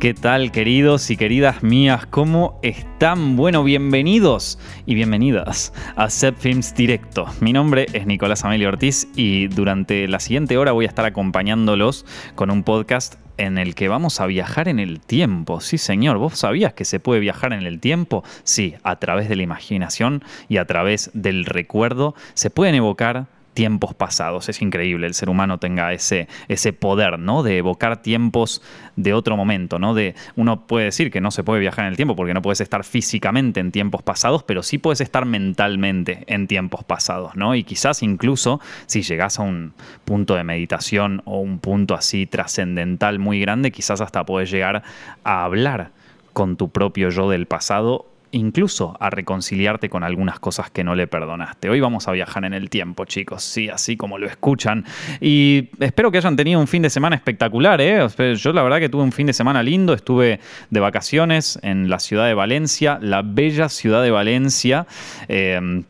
¿Qué tal queridos y queridas mías? ¿Cómo están? Bueno, bienvenidos y bienvenidas a Set Films Directo. Mi nombre es Nicolás Amelio Ortiz y durante la siguiente hora voy a estar acompañándolos con un podcast en el que vamos a viajar en el tiempo. Sí, señor, ¿vos sabías que se puede viajar en el tiempo? Sí, a través de la imaginación y a través del recuerdo se pueden evocar tiempos pasados. Es increíble el ser humano tenga ese, ese poder, ¿no? De evocar tiempos de otro momento, ¿no? De, uno puede decir que no se puede viajar en el tiempo porque no puedes estar físicamente en tiempos pasados, pero sí puedes estar mentalmente en tiempos pasados, ¿no? Y quizás incluso si llegas a un punto de meditación o un punto así trascendental muy grande, quizás hasta puedes llegar a hablar con tu propio yo del pasado incluso a reconciliarte con algunas cosas que no le perdonaste. Hoy vamos a viajar en el tiempo, chicos, sí, así como lo escuchan. Y espero que hayan tenido un fin de semana espectacular, ¿eh? Yo la verdad que tuve un fin de semana lindo, estuve de vacaciones en la ciudad de Valencia, la bella ciudad de Valencia. Eh,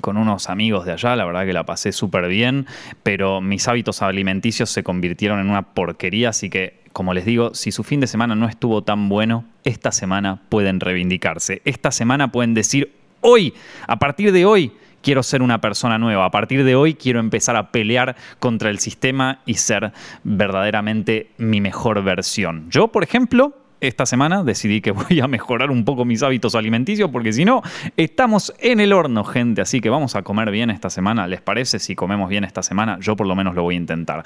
con unos amigos de allá, la verdad que la pasé súper bien, pero mis hábitos alimenticios se convirtieron en una porquería, así que como les digo, si su fin de semana no estuvo tan bueno, esta semana pueden reivindicarse. Esta semana pueden decir, hoy, a partir de hoy, quiero ser una persona nueva. A partir de hoy quiero empezar a pelear contra el sistema y ser verdaderamente mi mejor versión. Yo, por ejemplo, esta semana decidí que voy a mejorar un poco mis hábitos alimenticios porque si no, estamos en el horno, gente. Así que vamos a comer bien esta semana. ¿Les parece si comemos bien esta semana? Yo por lo menos lo voy a intentar.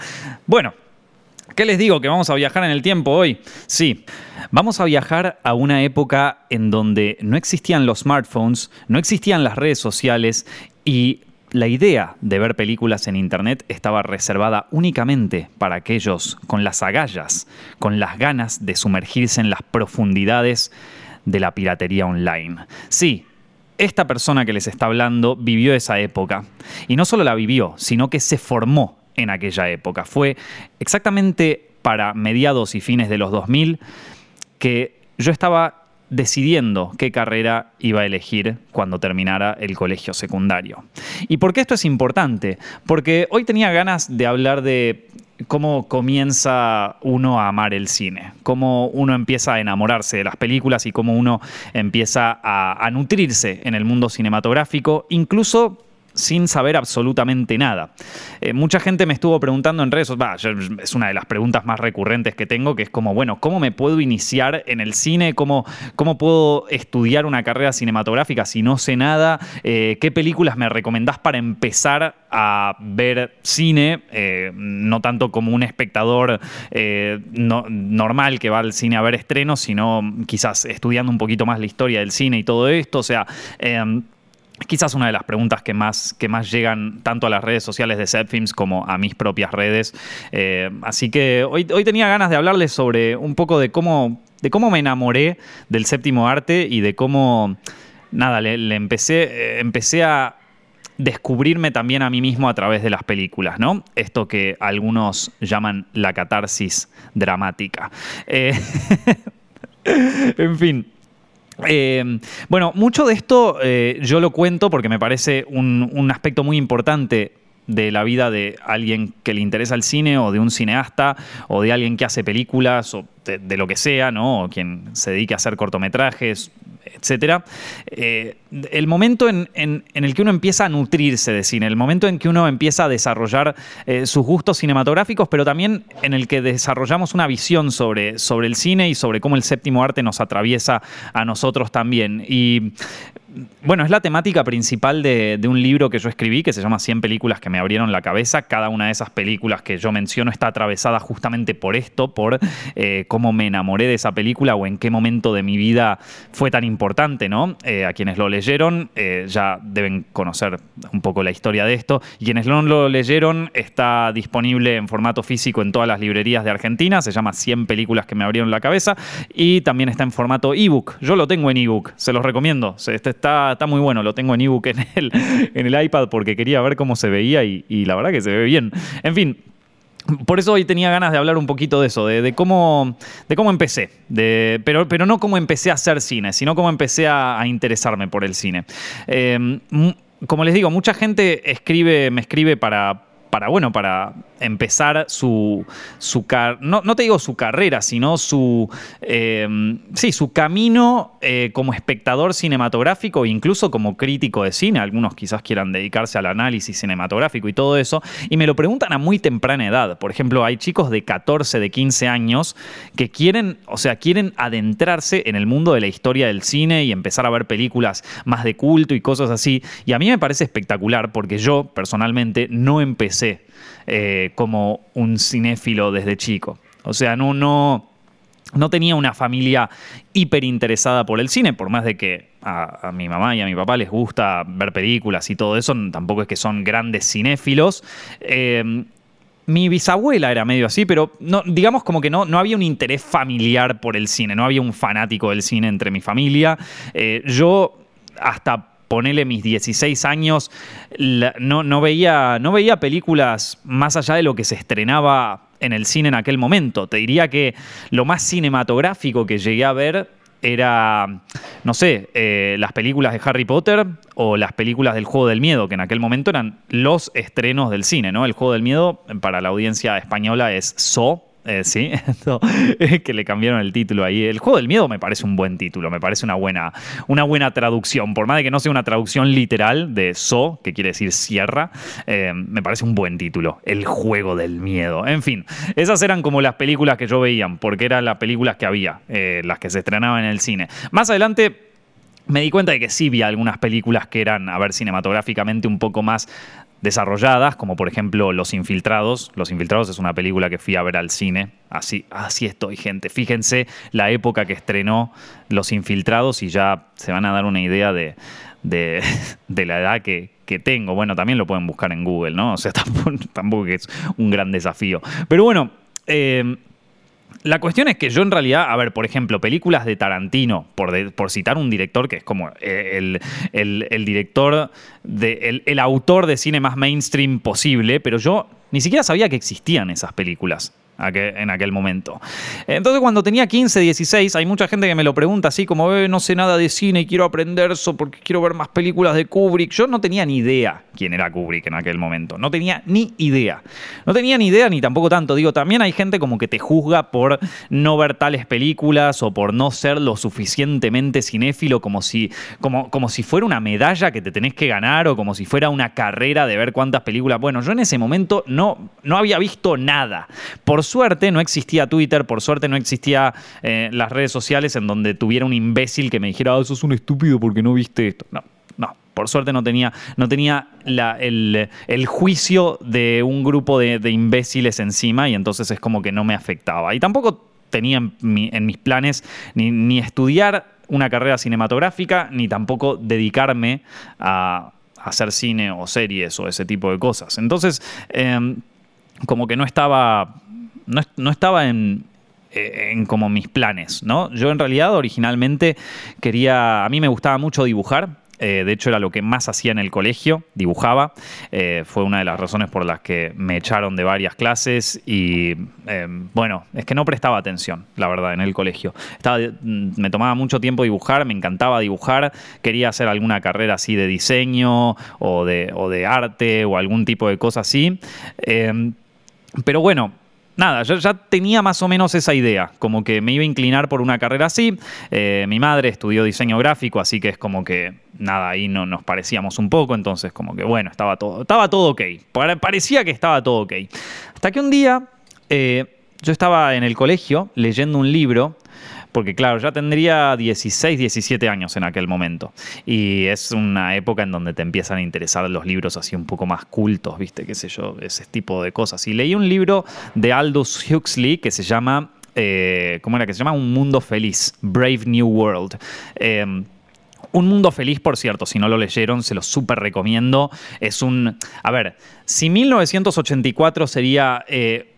Bueno, ¿Qué les digo? ¿Que vamos a viajar en el tiempo hoy? Sí, vamos a viajar a una época en donde no existían los smartphones, no existían las redes sociales y la idea de ver películas en Internet estaba reservada únicamente para aquellos con las agallas, con las ganas de sumergirse en las profundidades de la piratería online. Sí, esta persona que les está hablando vivió esa época. Y no solo la vivió, sino que se formó en aquella época. Fue exactamente para mediados y fines de los 2000 que yo estaba decidiendo qué carrera iba a elegir cuando terminara el colegio secundario. ¿Y por qué esto es importante? Porque hoy tenía ganas de hablar de cómo comienza uno a amar el cine, cómo uno empieza a enamorarse de las películas y cómo uno empieza a, nutrirse en el mundo cinematográfico, incluso sin saber absolutamente nada. Eh, mucha gente me estuvo preguntando en redes, es una de las preguntas más recurrentes que tengo, que es como, bueno, ¿cómo me puedo iniciar en el cine? ¿Cómo, cómo puedo estudiar una carrera cinematográfica si no sé nada? Eh, ¿Qué películas me recomendás para empezar a ver cine? Eh, no tanto como un espectador normal que va al cine a ver estrenos, sino quizás estudiando un poquito más la historia del cine y todo esto. O sea, Quizás una de las preguntas que más, que más llegan tanto a las redes sociales de Setfilms como a mis propias redes. Eh, así que hoy, hoy tenía ganas de hablarles sobre un poco de cómo, de cómo me enamoré del séptimo arte y de cómo, nada, le, empecé, eh, empecé a descubrirme también a mí mismo a través de las películas, ¿no? Esto que algunos llaman la catarsis dramática. Eh, en fin. Eh, bueno, mucho de esto eh, yo lo cuento porque me parece un, aspecto muy importante de la vida de alguien que le interesa el cine o de un cineasta o de alguien que hace películas o de, lo que sea, ¿no? O quien se dedique a hacer cortometrajes, etcétera. Eh, el momento en, el que uno empieza a nutrirse de cine, el momento en que uno empieza a desarrollar eh, sus gustos cinematográficos, pero también en el que desarrollamos una visión sobre, sobre el cine y sobre cómo el séptimo arte nos atraviesa a nosotros también. Y bueno, es la temática principal de, un libro que yo escribí que se llama 100 películas que me abrieron la cabeza. Cada una de esas películas que yo menciono está atravesada justamente por esto, por eh, cómo me enamoré de esa película o en qué momento de mi vida fue tan importante, ¿no? Eh, a quienes lo leyeron eh, ya deben conocer un poco la historia de esto. Y quienes no lo leyeron está disponible en formato físico en todas las librerías de Argentina. Se llama 100 películas que me abrieron la cabeza. Y también está en formato ebook. Yo lo tengo en ebook, se los recomiendo. Este está está, muy bueno, lo tengo en ebook en el, en el iPad porque quería ver cómo se veía y, la verdad que se ve bien. En fin, por eso hoy tenía ganas de hablar un poquito de eso, de, cómo, de cómo empecé, de, pero, pero no cómo empecé a hacer cine, sino cómo empecé a, interesarme por el cine. Eh, como les digo, mucha gente escribe, me escribe para, para, bueno, para empezar su, su no, no, te digo su carrera, sino su, eh, sí, su camino eh, como espectador cinematográfico e incluso como crítico de cine. Algunos quizás quieran dedicarse al análisis cinematográfico y todo eso. Y me lo preguntan a muy temprana edad. Por ejemplo, hay chicos de 14, de 15 años que quieren, o sea, quieren adentrarse en el mundo de la historia del cine y empezar a ver películas más de culto y cosas así. Y a mí me parece espectacular porque yo personalmente no empecé eh, como un cinéfilo desde chico. O sea, no, no, no tenía una familia hiper interesada por el cine, por más de que a, mi mamá y a mi papá les gusta ver películas y todo eso, tampoco es que son grandes cinéfilos. Eh, mi bisabuela era medio así, pero no, digamos como que no, no había un interés familiar por el cine, no había un fanático del cine entre mi familia. Eh, yo hasta ponele mis 16 años, no, no, veía, no veía películas más allá de lo que se estrenaba en el cine en aquel momento. Te diría que lo más cinematográfico que llegué a ver era, no sé, eh, las películas de Harry Potter o las películas del Juego del Miedo, que en aquel momento eran los estrenos del cine, ¿no? El Juego del Miedo para la audiencia española es So, eh, sí, que le cambiaron el título ahí. El juego del miedo me parece un buen título, me parece una buena, una buena traducción. Por más de que no sea una traducción literal de So, que quiere decir sierra, eh, me parece un buen título. El juego del miedo. En fin, esas eran como las películas que yo veía, porque eran las películas que había, eh, las que se estrenaban en el cine. Más adelante me di cuenta de que sí vi algunas películas que eran, a ver, cinematográficamente un poco más desarrolladas, como por ejemplo Los Infiltrados. Los Infiltrados es una película que fui a ver al cine. Así, así estoy, gente. Fíjense la época que estrenó Los Infiltrados y ya se van a dar una idea de, de, la edad que, tengo. Bueno, también lo pueden buscar en Google, ¿no? O sea, tampoco, es un gran desafío. Pero bueno, eh, la cuestión es que yo en realidad, a ver, por ejemplo, películas de Tarantino, por, por citar un director que es como el, director, de, el autor de cine más mainstream posible, pero yo ni siquiera sabía que existían esas películas en aquel momento. Entonces cuando tenía 15, 16, hay mucha gente que me lo pregunta así como, eh, no sé nada de cine y quiero aprender eso porque quiero ver más películas de Kubrick. Yo no tenía ni idea quién era Kubrick en aquel momento, no tenía ni idea. No tenía ni idea ni tampoco tanto. Digo, también hay gente como que te juzga por no ver tales películas o por no ser lo suficientemente cinéfilo como si, como, como si fuera una medalla que te tenés que ganar o como si fuera una carrera de ver cuántas películas. Bueno, yo en ese momento no, no había visto nada. Por suerte no existía Twitter, por suerte no existía eh, las redes sociales en donde tuviera un imbécil que me dijera, oh, sos un estúpido porque no viste esto. No, no. Por suerte no tenía, no tenía el, juicio de un grupo de, imbéciles encima y entonces es como que no me afectaba. Y tampoco tenía en, mis planes ni, estudiar una carrera cinematográfica, ni tampoco dedicarme a, hacer cine o series o ese tipo de cosas. Entonces, em, como que no estaba no, estaba en, en como mis planes, ¿no? Yo en realidad originalmente quería, a mí me gustaba mucho dibujar, eh, de hecho, era lo que más hacía en el colegio, dibujaba. Eh, fue una de las razones por las que me echaron de varias clases y, eh, bueno, es que no prestaba atención, la verdad, en el colegio. Estaba, mm, me tomaba mucho tiempo dibujar, me encantaba dibujar, quería hacer alguna carrera así de diseño o de, o de arte o algún tipo de cosa así. pero bueno, nada, yo ya tenía más o menos esa idea, como que me iba a inclinar por una carrera así. Eh, mi madre estudió diseño gráfico, así que es como que nada, ahí no nos parecíamos un poco, entonces como que bueno, estaba todo, estaba todo ok. Parecía que estaba todo ok. Hasta que un día eh, yo estaba en el colegio leyendo un libro porque claro, ya tendría 16, 17 años en aquel momento. Y es una época en donde te empiezan a interesar los libros así un poco más cultos, ¿viste? Qué sé yo, ese tipo de cosas. Y leí un libro de Aldous Huxley que se llama, eh, ¿cómo era? Que se llama Un Mundo Feliz, Brave New World. Em, un mundo feliz, por cierto, si no lo leyeron, se lo súper recomiendo. Es un... A ver, si 1984 sería... Eh,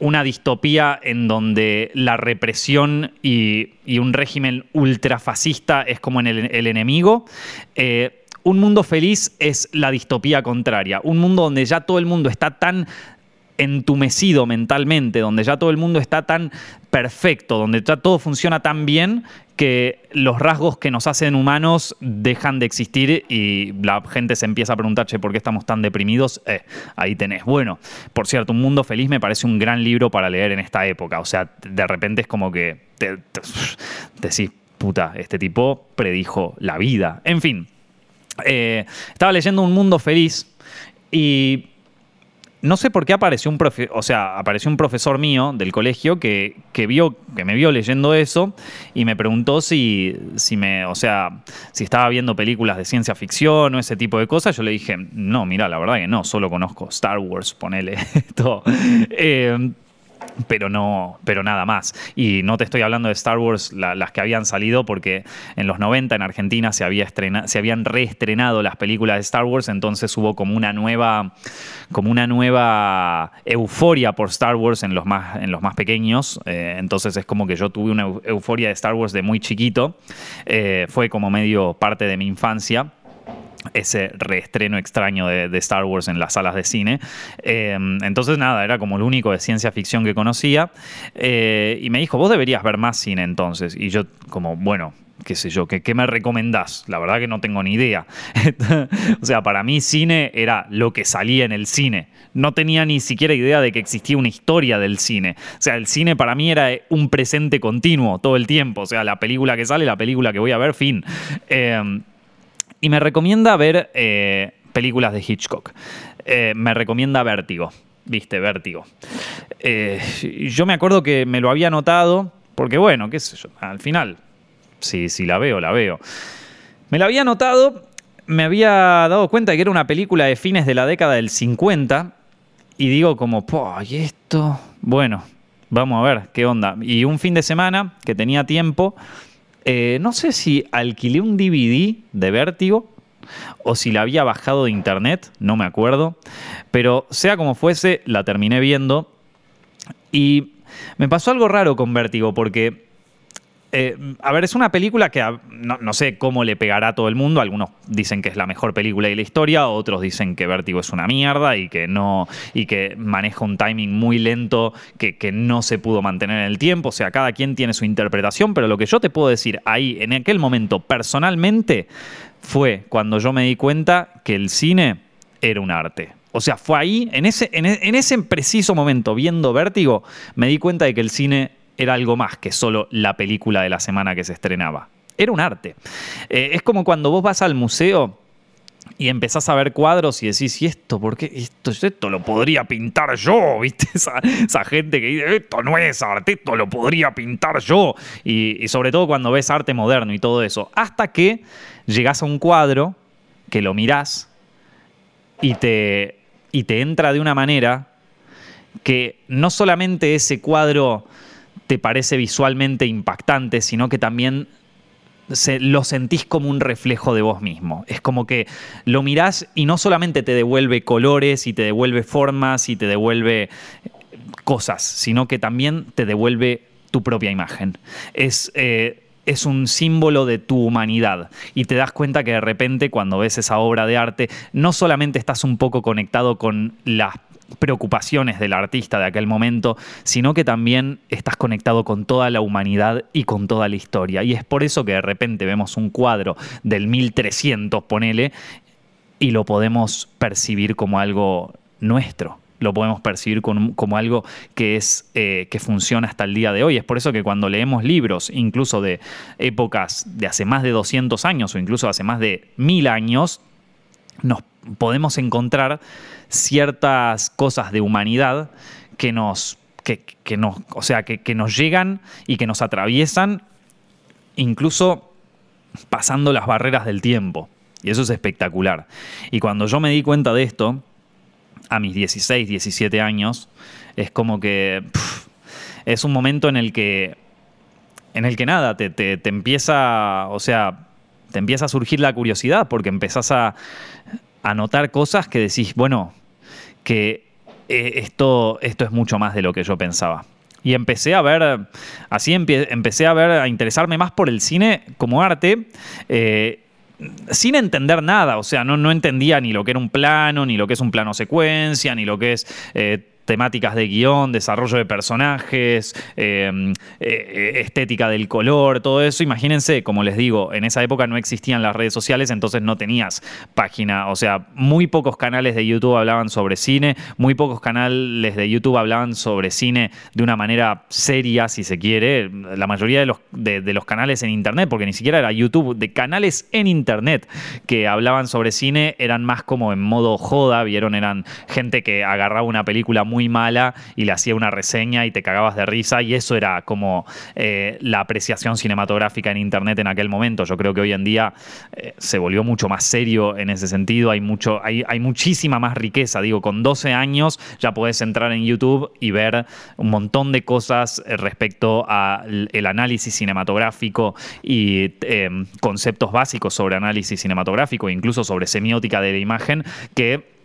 una distopía en donde la represión y, un régimen ultrafascista es como en el, enemigo. Eh, un mundo feliz es la distopía contraria. Un mundo donde ya todo el mundo está tan entumecido mentalmente, donde ya todo el mundo está tan perfecto, donde ya todo funciona tan bien que los rasgos que nos hacen humanos dejan de existir y la gente se empieza a preguntar, che, ¿por qué estamos tan deprimidos? Eh, ahí tenés. Bueno, por cierto, Un Mundo Feliz me parece un gran libro para leer en esta época. O sea, de repente es como que te, decís, puta, este tipo predijo la vida. En fin, eh, estaba leyendo Un Mundo Feliz y no sé por qué apareció un o sea, apareció un profesor mío del colegio que, vio, que me vio leyendo eso y me preguntó si, si me, o sea, si estaba viendo películas de ciencia ficción o ese tipo de cosas. Yo le dije, no, mira, la verdad que no, solo conozco Star Wars, ponele esto. Eh, pero no, pero nada más. Y no te estoy hablando de Star Wars, las que habían salido, porque en los 90 en Argentina se, había se habían reestrenado las películas de Star Wars, entonces hubo como una nueva, como una nueva euforia por Star Wars en los más, en los más pequeños. Eh, entonces es como que yo tuve una euforia de Star Wars de muy chiquito. Eh, fue como medio parte de mi infancia ese reestreno extraño de, Star Wars en las salas de cine. Em, entonces, nada, era como lo único de ciencia ficción que conocía. Eh, y me dijo, vos deberías ver más cine entonces. Y yo, como, bueno, qué sé yo, ¿qué, me recomendás? La verdad que no tengo ni idea. o sea, para mí cine era lo que salía en el cine. No tenía ni siquiera idea de que existía una historia del cine. O sea, el cine para mí era un presente continuo todo el tiempo. O sea, la película que sale, la película que voy a ver, fin. Eh, y me recomienda ver eh, películas de Hitchcock. Eh, me recomienda Vértigo. Viste, Vértigo. Eh, yo me acuerdo que me lo había notado, porque bueno, qué sé yo, al final, si, si la veo, la veo. Me la había notado, me había dado cuenta de que era una película de fines de la década del 50, y digo como, ¿y esto? Bueno, vamos a ver qué onda. Y un fin de semana que tenía tiempo, eh, no sé si alquilé un DVD de Vértigo o si la había bajado de internet, no me acuerdo. Pero sea como fuese, la terminé viendo. Y me pasó algo raro con Vértigo porque eh, a ver, es una película que no, sé cómo le pegará a todo el mundo. Algunos dicen que es la mejor película de la historia, otros dicen que Vértigo es una mierda y que no. y que maneja un timing muy lento que, que no se pudo mantener en el tiempo. O sea, cada quien tiene su interpretación, pero lo que yo te puedo decir ahí, en aquel momento, personalmente, fue cuando yo me di cuenta que el cine era un arte. O sea, fue ahí, en ese, en ese preciso momento, viendo Vértigo, me di cuenta de que el cine era algo más que solo la película de la semana que se estrenaba. Era un arte. Eh, es como cuando vos vas al museo y empezás a ver cuadros y decís, ¿y esto? ¿Por qué? Esto, esto lo podría pintar yo, ¿viste? Esa, gente que dice, esto no es arte, esto lo podría pintar yo. Y, y, sobre todo cuando ves arte moderno y todo eso. Hasta que llegás a un cuadro, que lo mirás y te, y te entra de una manera que no solamente ese cuadro te parece visualmente impactante, sino que también lo sentís como un reflejo de vos mismo. Es como que lo mirás y no solamente te devuelve colores y te devuelve formas y te devuelve cosas, sino que también te devuelve tu propia imagen. Es. Eh, es un símbolo de tu humanidad y te das cuenta que de repente cuando ves esa obra de arte no solamente estás un poco conectado con las preocupaciones del artista de aquel momento, sino que también estás conectado con toda la humanidad y con toda la historia. Y es por eso que de repente vemos un cuadro del 1300, ponele, y lo podemos percibir como algo nuestro. Lo podemos percibir como, algo que, es, eh, que funciona hasta el día de hoy. Es por eso que cuando leemos libros, incluso de épocas de hace más de 200 años o incluso hace más de mil años, nos podemos encontrar ciertas cosas de humanidad que nos, que, nos, o sea, que, nos llegan y que nos atraviesan, incluso pasando las barreras del tiempo. Y eso es espectacular. Y cuando yo me di cuenta de esto, a mis 16, 17 años, es como que es un momento en el que, en el que nada, te, te empieza, o sea, te empieza a surgir la curiosidad porque empezás a, a notar cosas que decís, bueno, que eh, esto, esto es mucho más de lo que yo pensaba. Y empecé a ver, así empecé a ver, a interesarme más por el cine como arte, eh, sin entender nada, o sea, no, no entendía ni lo que era un plano, ni lo que es un plano secuencia, ni lo que es... Eh, temáticas de guion, desarrollo de personajes, em, eh, estética del color, todo eso. Imagínense, como les digo, en esa época no existían las redes sociales, entonces no tenías página, o sea, muy pocos canales de YouTube hablaban sobre cine, muy pocos canales de YouTube hablaban sobre cine de una manera seria, si se quiere. La mayoría de los, de, los canales en Internet, porque ni siquiera era YouTube, de canales en Internet que hablaban sobre cine eran más como en modo joda, vieron, eran gente que agarraba una película muy mala y le hacía una reseña y te cagabas de risa y eso era como eh, la apreciación cinematográfica en Internet en aquel momento. Yo creo que hoy en día eh, se volvió mucho más serio en ese sentido, hay, mucho, hay, hay muchísima más riqueza, digo, con 12 años ya puedes entrar en YouTube y ver un montón de cosas eh, respecto al análisis cinematográfico y conceptos básicos sobre análisis cinematográfico, incluso sobre semiótica de la imagen, que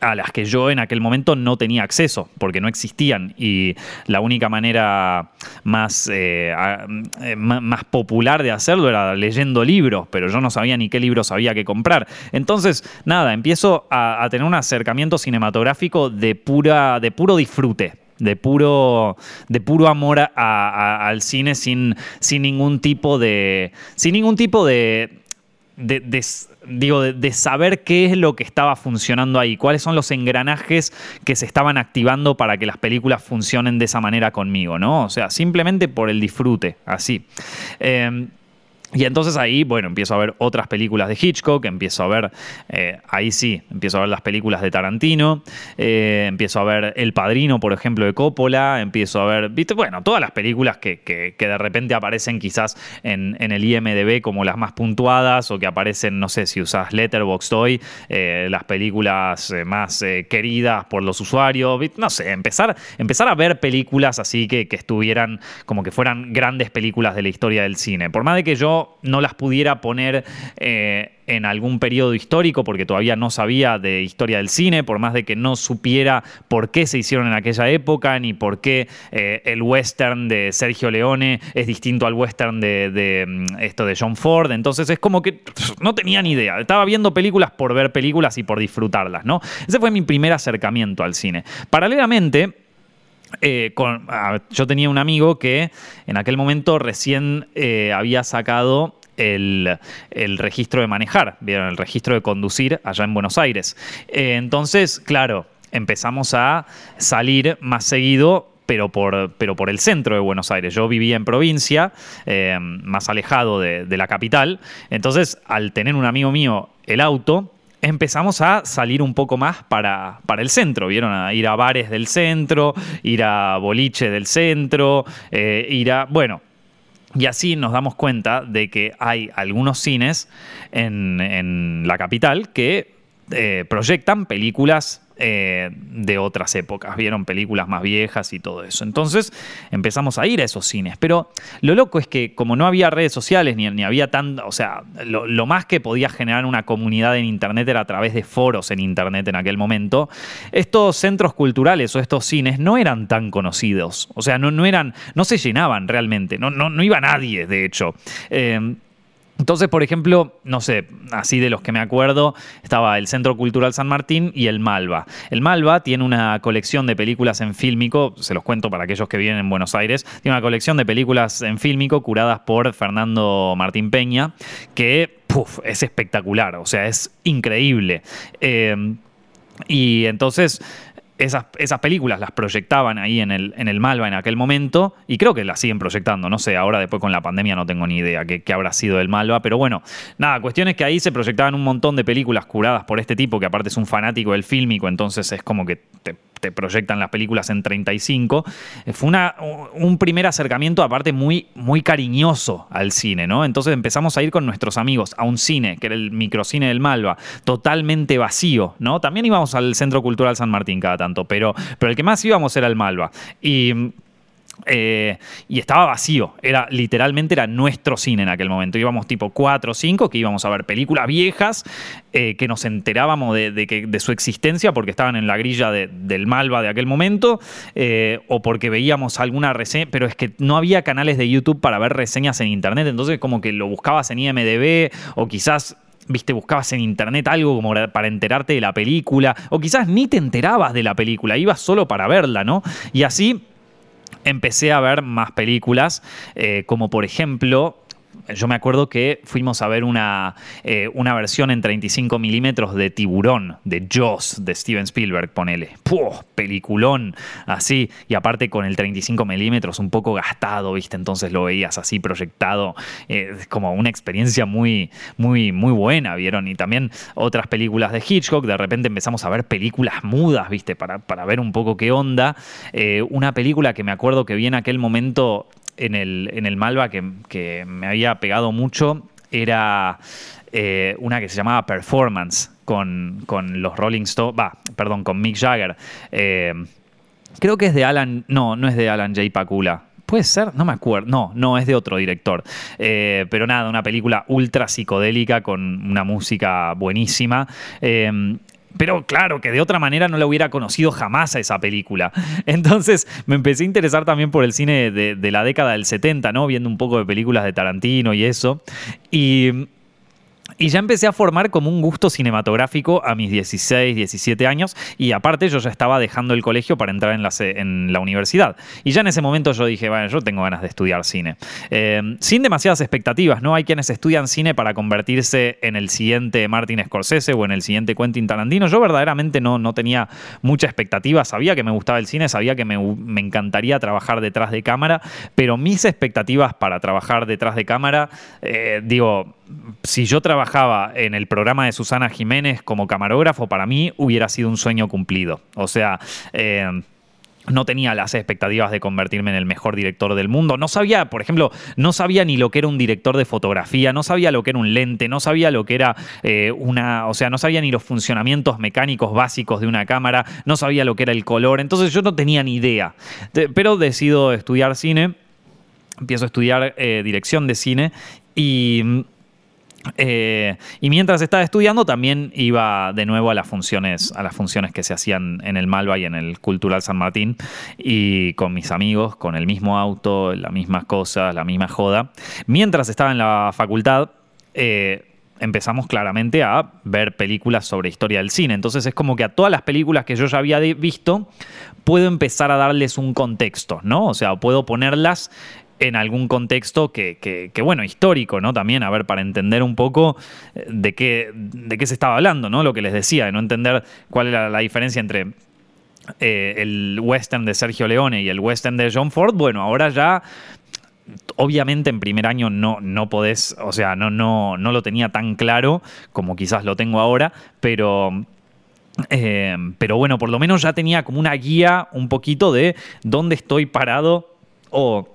a las que yo en aquel momento no tenía acceso, porque no existían. Y la única manera más, eh, eh, más popular de hacerlo era leyendo libros, pero yo no sabía ni qué libros había que comprar. Entonces, nada, empiezo a, tener un acercamiento cinematográfico de, pura, de puro disfrute. De puro, de puro amor al cine sin, sin ningún tipo de. Sin ningún tipo de, de digo, de, saber qué es lo que estaba funcionando ahí, cuáles son los engranajes que se estaban activando para que las películas funcionen de esa manera conmigo, ¿no? O sea, simplemente por el disfrute, así. Em, y entonces ahí, bueno, empiezo a ver otras películas de Hitchcock, empiezo a ver, eh, ahí sí, empiezo a ver las películas de Tarantino, eh, empiezo a ver El Padrino, por ejemplo, de Coppola, empiezo a ver, viste, bueno, todas las películas que, que, de repente aparecen quizás en, en, el IMDB como las más puntuadas o que aparecen, no sé, si usas Letterboxd hoy, eh, las películas más queridas por los usuarios, no sé, empezar, empezar a ver películas así que, que estuvieran como que fueran grandes películas de la historia del cine. Por más de que yo no las pudiera poner eh, en algún periodo histórico, porque todavía no sabía de historia del cine, por más de que no supiera por qué se hicieron en aquella época, ni por qué eh, el western de Sergio Leone es distinto al western de, mm, esto de John Ford. Entonces es como que no tenía ni idea. Estaba viendo películas por ver películas y por disfrutarlas, ¿no? Ese fue mi primer acercamiento al cine. Paralelamente, eh, yo tenía un amigo que en aquel momento recién eh, había sacado el, registro de manejar, ¿vieron? El registro de conducir allá en Buenos Aires. Eh, entonces, claro, empezamos a salir más seguido pero por, pero por el centro de Buenos Aires. Yo vivía en provincia, más alejado de, la capital. Entonces, al tener un amigo mío el auto, empezamos a salir un poco más para, para, el centro, ¿vieron? A ir a bares del centro, ir a boliche del centro, eh, ir a... Bueno, y así nos damos cuenta de que hay algunos cines en, la capital que eh, proyectan películas eh, de otras épocas, vieron películas más viejas y todo eso. Entonces empezamos a ir a esos cines. Pero lo loco es que como no había redes sociales ni, ni había tan, o sea, lo, más que podía generar una comunidad en Internet era a través de foros en Internet en aquel momento, estos centros culturales o estos cines no eran tan conocidos. O sea, no, no eran, no se llenaban realmente, no, no, no iba nadie, de hecho. Eh, entonces, por ejemplo, no sé, así de los que me acuerdo, estaba el Centro Cultural San Martín y el Malva. El Malva tiene una colección de películas en fílmico, se los cuento para aquellos que viven en Buenos Aires, tiene una colección de películas en fílmico curadas por Fernando Martín Peña, que es espectacular, o sea, es increíble. Eh, y entonces esas, películas las proyectaban ahí en el, en el Malva en aquel momento y creo que las siguen proyectando. No sé, ahora después con la pandemia no tengo ni idea qué, qué habrá sido el Malva, pero bueno, nada, cuestión es que ahí se proyectaban un montón de películas curadas por este tipo que aparte es un fanático del fílmico, entonces es como que te te proyectan las películas en 35. Eh, fue una, un primer acercamiento, aparte, muy, muy cariñoso al cine, ¿no? Entonces empezamos a ir con nuestros amigos a un cine, que era el microcine del Malva, totalmente vacío, ¿no? También íbamos al Centro Cultural San Martín cada tanto, pero, pero el que más íbamos era el Malva. Y eh, y estaba vacío, era literalmente era nuestro cine en aquel momento. Íbamos tipo 4 o 5, que íbamos a ver películas viejas, eh, que nos enterábamos de, que, de, su existencia porque estaban en la grilla del Malva de aquel momento, eh, o porque veíamos alguna reseña, pero es que no había canales de YouTube para ver reseñas en internet, entonces como que lo buscabas en IMDB o quizás viste, buscabas en internet algo como para enterarte de la película, o quizás ni te enterabas de la película, ibas solo para verla, ¿no? Y así empecé a ver más películas, eh, como por ejemplo yo me acuerdo que fuimos a ver una, eh, una versión en 35 milímetros de Tiburón, de Jaws, de Steven Spielberg, ponele. ¡Puh! Peliculón, así. Y aparte con el 35 milímetros un poco gastado, ¿viste? Entonces lo veías así proyectado. Eh, como una experiencia muy, muy, muy buena, ¿vieron? Y también otras películas de Hitchcock. De repente empezamos a ver películas mudas, ¿viste? Para, para ver un poco qué onda. Eh, una película que me acuerdo que vi en aquel momento en el, en el Malva que, me había pegado mucho era eh, una que se llamaba Performance con, los Rolling Stones, va, perdón, con Mick Jagger. Eh, creo que es de Alan, no, no es de Alan J. Pakula. Puede ser, no me acuerdo. No, no, es de otro director. Eh, pero nada, una película ultra psicodélica con una música buenísima. Pero claro, que de otra manera no la hubiera conocido jamás a esa película. Entonces me empecé a interesar también por el cine de, de la década del 70, ¿no? Viendo un poco de películas de Tarantino y eso. Y y ya empecé a formar como un gusto cinematográfico a mis 16, 17 años y aparte yo ya estaba dejando el colegio para entrar en la, en la universidad. Y ya en ese momento yo dije, bueno, yo tengo ganas de estudiar cine. Eh, sin demasiadas expectativas, ¿no? Hay quienes estudian cine para convertirse en el siguiente Martin Scorsese o en el siguiente Quentin Tarantino. Yo verdaderamente no, no tenía mucha expectativa, sabía que me gustaba el cine, sabía que me, me encantaría trabajar detrás de cámara, pero mis expectativas para trabajar detrás de cámara, eh, digo, si yo trabajaba en el programa de Susana Jiménez como camarógrafo, para mí hubiera sido un sueño cumplido. O sea, eh, no tenía las expectativas de convertirme en el mejor director del mundo. No sabía, por ejemplo, no sabía ni lo que era un director de fotografía, no sabía lo que era un lente, no sabía lo que era eh, una, o sea, no sabía ni los funcionamientos mecánicos básicos de una cámara, no sabía lo que era el color, entonces yo no tenía ni idea. Pero decido estudiar cine, empiezo a estudiar eh, dirección de cine y eh, y mientras estaba estudiando también iba de nuevo a las funciones, a las funciones que se hacían en el Malva y en el Cultural San Martín y con mis amigos, con el mismo auto, las mismas cosas, la misma joda. Mientras estaba en la facultad, eh, empezamos claramente a ver películas sobre historia del cine. Entonces es como que a todas las películas que yo ya había visto, puedo empezar a darles un contexto, ¿no? O sea, puedo ponerlas en algún contexto que, bueno, histórico, ¿no? También, a ver, para entender un poco eh, de qué, de qué se estaba hablando, ¿no? Lo que les decía, de no entender cuál era la diferencia entre eh, el western de Sergio Leone y el western de John Ford, bueno, ahora ya obviamente en primer año no, no podés, o sea, no, no, no lo tenía tan claro como quizás lo tengo ahora, pero... Eh, pero bueno, por lo menos ya tenía como una guía un poquito de dónde estoy parado o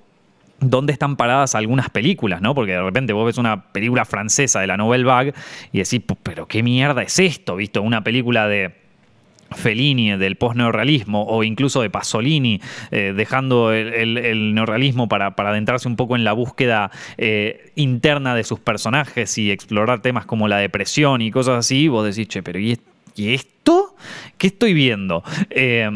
dónde están paradas algunas películas, ¿no? Porque de repente vos ves una película francesa de la Nouvelle Vague y decís, pero qué mierda es esto, ¿visto? Una película de Fellini, del post-neorrealismo, o incluso de Pasolini, eh, dejando el, neorrealismo para, adentrarse un poco en la búsqueda eh, interna de sus personajes y explorar temas como la depresión y cosas así, vos decís, che, pero ¿y, esto? ¿Qué estoy viendo? Eh,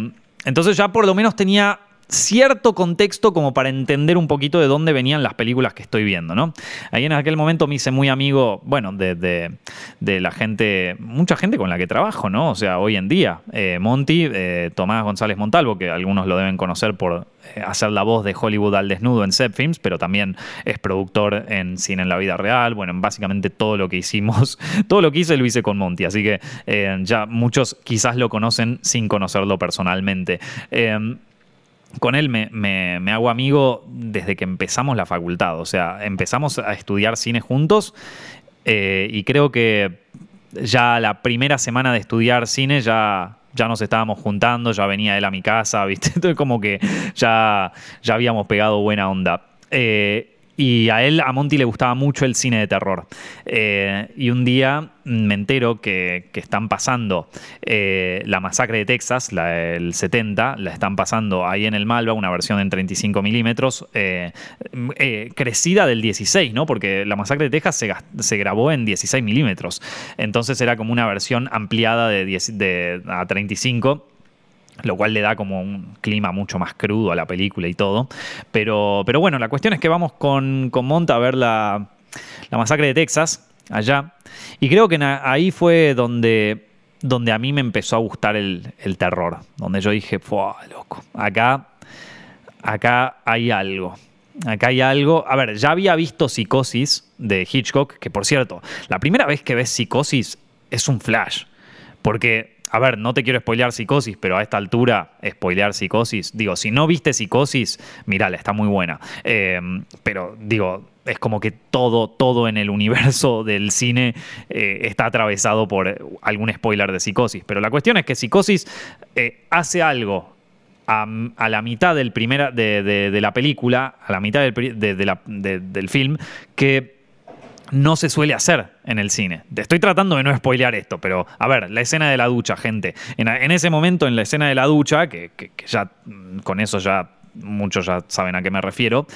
entonces ya por lo menos tenía cierto contexto como para entender un poquito de dónde venían las películas que estoy viendo, ¿no? Ahí en aquel momento me hice muy amigo, bueno, de, la gente, mucha gente con la que trabajo, ¿no? O sea, hoy en día, eh, Monty, eh, Tomás González Montalvo, que algunos lo deben conocer por eh, hacer la voz de Hollywood al desnudo en Set Films, pero también es productor en Cine en la Vida Real, bueno, básicamente todo lo que hicimos, todo lo que hice lo hice con Monty, así que ya muchos quizás lo conocen sin conocerlo personalmente con él me, hago amigo desde que empezamos la facultad. O sea, empezamos a estudiar cine juntos eh, y creo que ya la primera semana de estudiar cine ya, ya nos estábamos juntando, ya venía él a mi casa, ¿viste? Entonces como que ya, ya habíamos pegado buena onda. Eh, y a él, a Monty, le gustaba mucho el cine de terror. Eh, y un día me entero que, están pasando eh, la masacre de Texas, la del 70, la están pasando ahí en el Malva, una versión en 35 milímetros, eh, crecida del 16, ¿no? Porque la masacre de Texas se, grabó en 16 milímetros. Entonces era como una versión ampliada de, de a 35 lo cual le da como un clima mucho más crudo a la película y todo. Pero, pero bueno, la cuestión es que vamos con, con Monta a ver la, masacre de Texas. allá. Y creo que ahí fue donde, donde a mí me empezó a gustar el, terror. Donde yo dije, loco! Acá, acá hay algo. Acá hay algo. A ver, ya había visto Psicosis de Hitchcock, que por cierto, la primera vez que ves Psicosis es un flash. Porque a ver, no te quiero spoilear Psicosis, pero a esta altura, spoilear Psicosis, digo, si no viste Psicosis, mirala, está muy buena. Eh, pero digo, es como que todo, todo en el universo del cine eh, está atravesado por algún spoiler de Psicosis. Pero la cuestión es que Psicosis eh, hace algo a, la mitad del primera, de, la película, a la mitad del, del film, que no se suele hacer en el cine. Estoy tratando de no spoilear esto, pero a ver, la escena de la ducha, gente. En, ese momento, en la escena de la ducha, que, ya mm, con eso ya muchos ya saben a qué me refiero,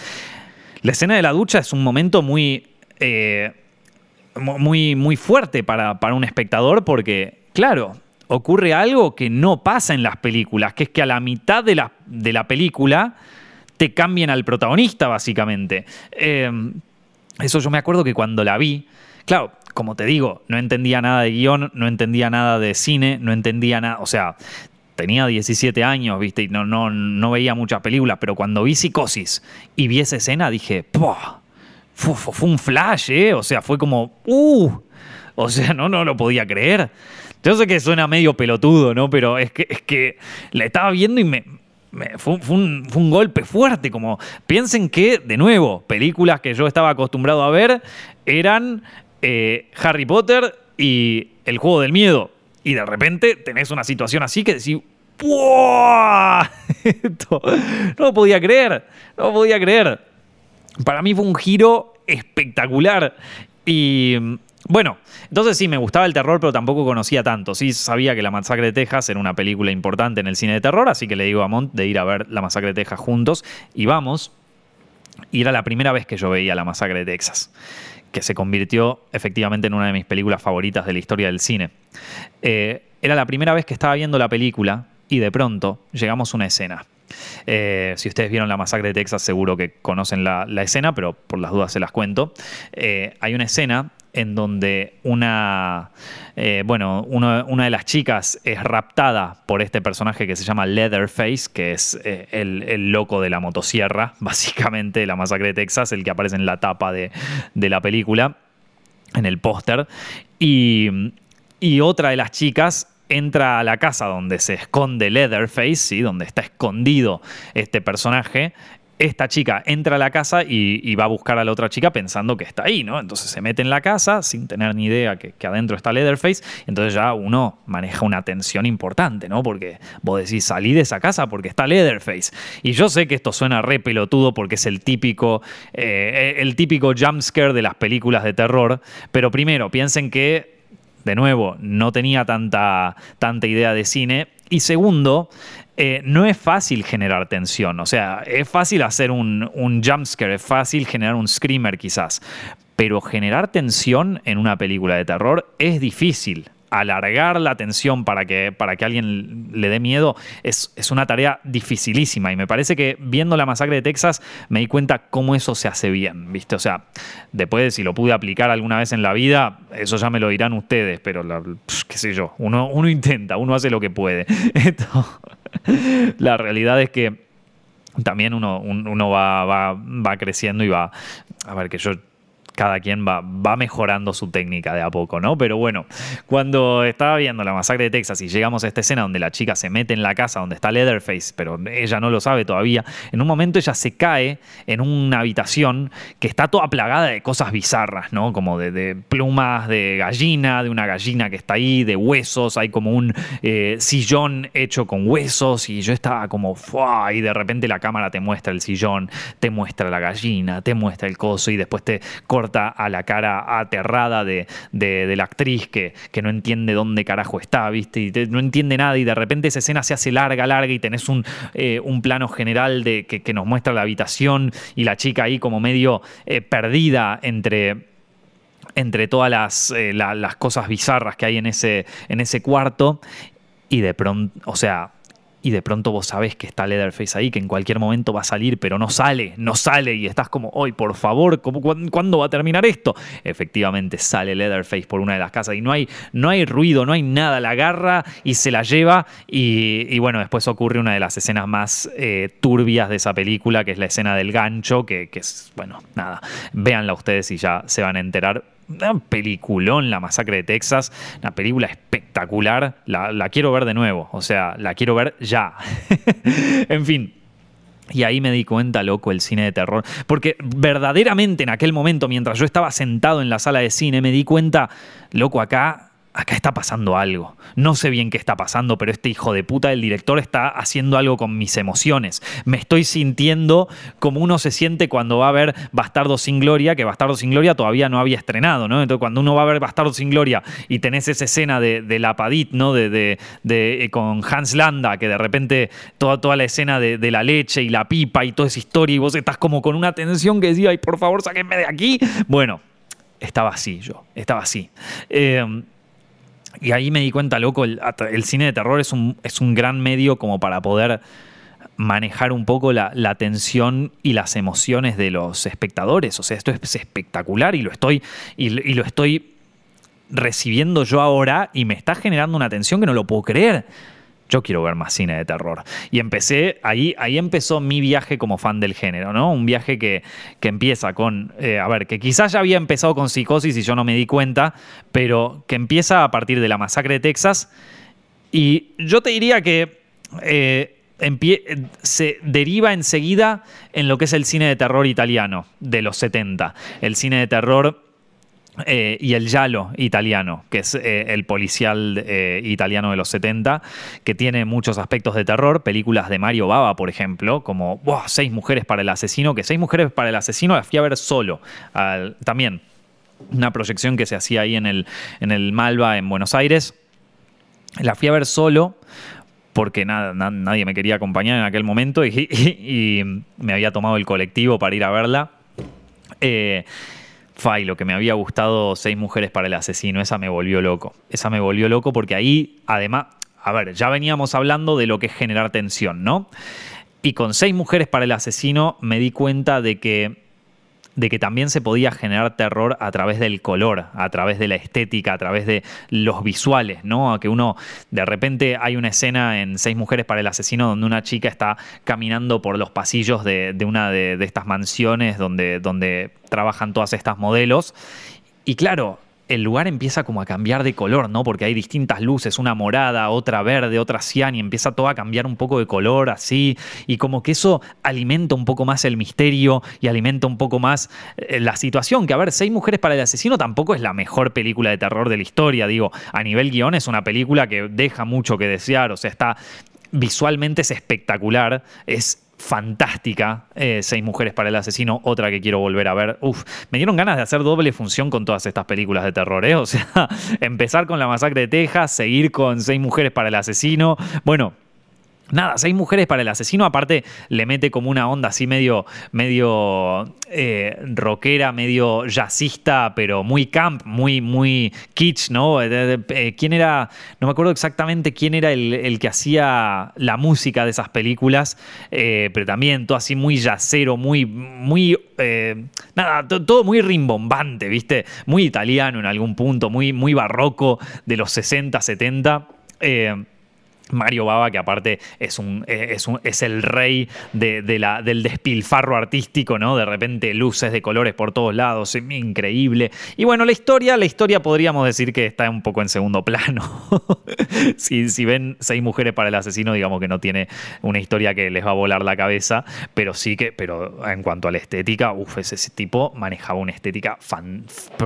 la escena de la ducha es un momento muy, eh, muy, muy fuerte para, para un espectador porque, claro, ocurre algo que no pasa en las películas, que es que a la mitad de la, de la película te cambian al protagonista, básicamente. Eh, eso yo me acuerdo que cuando la vi, claro, como te digo, no entendía nada de guion, no entendía nada de cine, no entendía nada, o sea, tenía 17 años, viste, y no, no, no veía muchas películas, pero cuando vi Psicosis y vi esa escena dije, Fue, fue, un flash, ¿eh? O sea, fue como, ¡uh! O sea, no, no lo podía creer. Yo sé que suena medio pelotudo, ¿no? Pero es que, es que la estaba viendo y me, fue, un, golpe fuerte, como piensen que, de nuevo, películas que yo estaba acostumbrado a ver eran eh, Harry Potter y El Juego del Miedo. Y de repente tenés una situación así que decís, ¡Wow! no lo podía creer, no lo podía creer. Para mí fue un giro espectacular. Y bueno, entonces sí, me gustaba el terror, pero tampoco conocía tanto. Sí sabía que La Masacre de Texas era una película importante en el cine de terror, así que le digo a Mont de ir a ver La Masacre de Texas juntos. Y vamos. Y era la primera vez que yo veía La Masacre de Texas, que se convirtió efectivamente en una de mis películas favoritas de la historia del cine. Eh, era la primera vez que estaba viendo la película y de pronto llegamos a una escena. Eh, si ustedes vieron la masacre de Texas, seguro que conocen la, escena, pero por las dudas se las cuento. Eh, hay una escena en donde una, eh, bueno, una de las chicas es raptada por este personaje que se llama Leatherface, que es el, loco de la motosierra, básicamente, la masacre de Texas, el que aparece en la tapa de, de la película, en el póster. Y, y otra de las chicas entra a la casa donde se esconde Leatherface, ¿sí? donde está escondido este personaje. Esta chica entra a la casa y, va a buscar a la otra chica pensando que está ahí, ¿no? Entonces se mete en la casa sin tener ni idea que, adentro está Leatherface. Entonces ya uno maneja una tensión importante, ¿no? Porque vos decís, salí de esa casa porque está Leatherface. Y yo sé que esto suena re pelotudo porque es el típico, eh, el típico jumpscare de las películas de terror. Pero primero, piensen que de nuevo, no tenía tanta, tanta idea de cine. Y segundo, eh, no es fácil generar tensión. O sea, es fácil hacer un, un jumpscare, es fácil generar un screamer quizás. Pero generar tensión en una película de terror es difícil alargar la tensión para que, para que alguien le dé miedo es, es, una tarea dificilísima. Y me parece que viendo la masacre de Texas me di cuenta cómo eso se hace bien, ¿viste? O sea, después de si lo pude aplicar alguna vez en la vida, eso ya me lo dirán ustedes, pero qué sé yo, uno, uno intenta, uno hace lo que puede. la realidad es que también uno, uno va, va, va creciendo y va, a ver, que yo cada quien va, va mejorando su técnica de a poco, ¿no? Pero bueno, cuando estaba viendo la masacre de Texas y llegamos a esta escena donde la chica se mete en la casa donde está Leatherface, pero ella no lo sabe todavía, en un momento ella se cae en una habitación que está toda plagada de cosas bizarras, ¿no? Como de, plumas de gallina, de una gallina que está ahí, de huesos, hay como un eh, sillón hecho con huesos y yo estaba como, ¡fua! y de repente la cámara te muestra el sillón, te muestra la gallina, te muestra el coso y después te corta a la cara aterrada de, la actriz que, que, no entiende dónde carajo está, ¿viste? Y no entiende nada y de repente esa escena se hace larga, larga y tenés un, eh, un plano general de, que, nos muestra la habitación y la chica ahí como medio eh, perdida entre entre todas las, eh, las, cosas bizarras que hay en ese, en ese cuarto y de pronto, o sea, y de pronto vos sabés que está Leatherface ahí, que en cualquier momento va a salir, pero no sale, no sale y estás como, hoy por favor, ¿cuándo va a terminar esto? Efectivamente sale Leatherface por una de las casas y no hay, no hay ruido, no hay nada, la agarra y se la lleva y, bueno, después ocurre una de las escenas más eh, turbias de esa película, que es la escena del gancho, que, que es, bueno, nada, véanla ustedes y ya se van a enterar un peliculón, La Masacre de Texas, una película espectacular, la, quiero ver de nuevo, o sea, la quiero ver ya. en fin, y ahí me di cuenta, loco, el cine de terror. Porque verdaderamente en aquel momento, mientras yo estaba sentado en la sala de cine, me di cuenta, loco, acá acá está pasando algo. No sé bien qué está pasando, pero este hijo de puta del director está haciendo algo con mis emociones. Me estoy sintiendo como uno se siente cuando va a ver Bastardo sin Gloria, que Bastardo sin Gloria todavía no había estrenado, ¿no? Entonces, cuando uno va a ver Bastardo sin Gloria y tenés esa escena de, la Padit, ¿no? De, de, eh, con Hans Landa, que de repente toda, toda la escena de, la leche y la pipa y toda esa historia, y vos estás como con una tensión que decía, ay, por favor, sáquenme de aquí. Bueno, estaba así yo, estaba así. Eh, y ahí me di cuenta, loco, el, cine de terror es un, es un, gran medio como para poder manejar un poco la, la, tensión y las emociones de los espectadores. O sea, esto es espectacular y lo estoy, y lo estoy recibiendo yo ahora y me está generando una tensión que no lo puedo creer yo quiero ver más cine de terror. Y empecé, ahí, ahí empezó mi viaje como fan del género, ¿no? Un viaje que, que empieza con, eh, a ver, que quizás ya había empezado con psicosis y yo no me di cuenta, pero que empieza a partir de la masacre de Texas. Y yo te diría que eh, se deriva enseguida en lo que es el cine de terror italiano de los 70. El cine de terror eh, y el Yalo italiano, que es eh, el policial eh, italiano de los 70, que tiene muchos aspectos de terror. Películas de Mario Bava, por ejemplo, como Seis mujeres para el asesino, que Seis mujeres para el asesino la fui a ver solo. también una proyección que se hacía ahí en el, en el Malva, en Buenos Aires. La fui a ver solo porque nada, nadie me quería acompañar en aquel momento y, me había tomado el colectivo para ir a verla. Fai, lo que me había gustado Seis Mujeres para el Asesino, esa me volvió loco. Esa me volvió loco porque ahí, además, a ver, ya veníamos hablando de lo que es generar tensión, ¿no? Y con Seis Mujeres para el Asesino me di cuenta de que de que también se podía generar terror a través del color, a través de la estética, a través de los visuales, ¿no? A que uno, de repente hay una escena en Seis Mujeres para el Asesino donde una chica está caminando por los pasillos de, una de, estas mansiones donde, donde trabajan todas estas modelos. Y claro, el lugar empieza como a cambiar de color, ¿no? Porque hay distintas luces, una morada, otra verde, otra cian, y empieza todo a cambiar un poco de color así, y como que eso alimenta un poco más el misterio y alimenta un poco más eh, la situación, que a ver, Seis mujeres para el asesino tampoco es la mejor película de terror de la historia, digo, a nivel guion es una película que deja mucho que desear, o sea, está visualmente es espectacular, es fantástica. Eh, Seis mujeres para el asesino, otra que quiero volver a ver. Uf, me dieron ganas de hacer doble función con todas estas películas de terror, ¿eh? O sea, empezar con la masacre de Texas, seguir con Seis mujeres para el asesino. Bueno, Nada, seis mujeres para el asesino, aparte le mete como una onda así medio, medio eh, rockera, medio jazzista, pero muy camp, muy, muy kitsch, ¿no? Eh, eh, ¿Quién era? No me acuerdo exactamente quién era el, que hacía la música de esas películas, pero también todo así muy jazzero, muy, muy, nada, todo muy rimbombante, ¿viste? Muy italiano en algún punto, muy, muy barroco de los 60, 70. Mario Baba, que aparte es, un, eh, es, el rey de, la, del despilfarro artístico, ¿no? De repente luces de colores por todos lados, increíble. Y bueno, la historia, la historia podríamos decir que está un poco en segundo plano. si, si, ven seis mujeres para el asesino, digamos que no tiene una historia que les va a volar la cabeza, pero sí que, pero en cuanto a la estética, uff, ese tipo manejaba una estética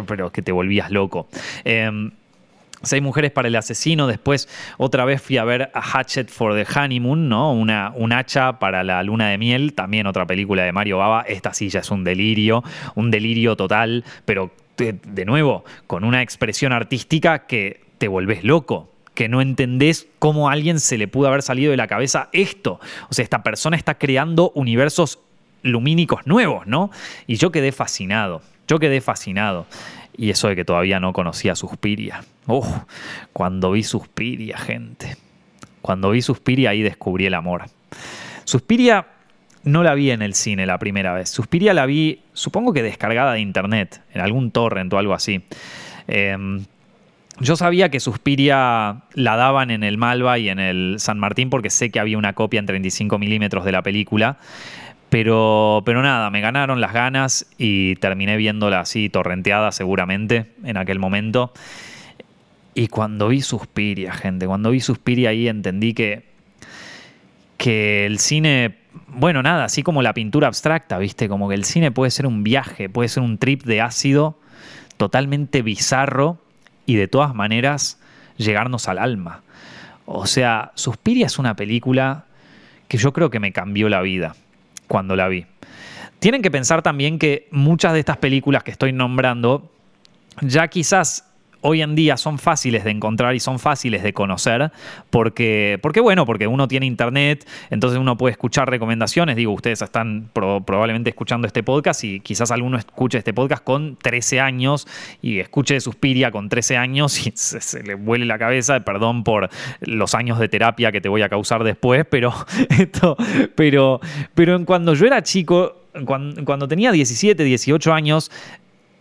pero que te volvías loco. Em, Seis mujeres para el asesino. Después, otra vez fui a ver a Hatchet for the Honeymoon, ¿no? Una, un hacha para la luna de miel. También otra película de Mario Baba. Esta sí ya es un delirio, un delirio total, pero de, nuevo, con una expresión artística que te volvés loco que no entendés cómo a alguien se le pudo haber salido de la cabeza esto. O sea, esta persona está creando universos lumínicos nuevos, ¿no? Y yo quedé fascinado, yo quedé fascinado. Y eso de que todavía no conocía Suspiria. Uf, cuando vi Suspiria, gente. Cuando vi Suspiria ahí descubrí el amor. Suspiria no la vi en el cine la primera vez. Suspiria la vi, supongo que descargada de internet, en algún torrent o algo así. Em, yo sabía que Suspiria la daban en el Malva y en el San Martín porque sé que había una copia en 35 milímetros de la película. Pero, pero nada, me ganaron las ganas y terminé viéndola así torrenteada seguramente en aquel momento. Y cuando vi Suspiria, gente, cuando vi Suspiria ahí entendí que, que el cine, bueno, nada, así como la pintura abstracta, ¿viste? Como que el cine puede ser un viaje, puede ser un trip de ácido totalmente bizarro y de todas maneras llegarnos al alma. O sea, Suspiria es una película que yo creo que me cambió la vida cuando la vi. Tienen que pensar también que muchas de estas películas que estoy nombrando ya quizás hoy en día son fáciles de encontrar y son fáciles de conocer, porque, porque bueno, porque uno tiene internet, entonces uno puede escuchar recomendaciones. Digo, ustedes están probablemente escuchando este podcast y quizás alguno escuche este podcast con 13 años y escuche Suspiria con 13 años y se, le vuele la cabeza, perdón por los años de terapia que te voy a causar después, pero esto, pero, pero cuando yo era chico, cuando tenía 17, 18 años,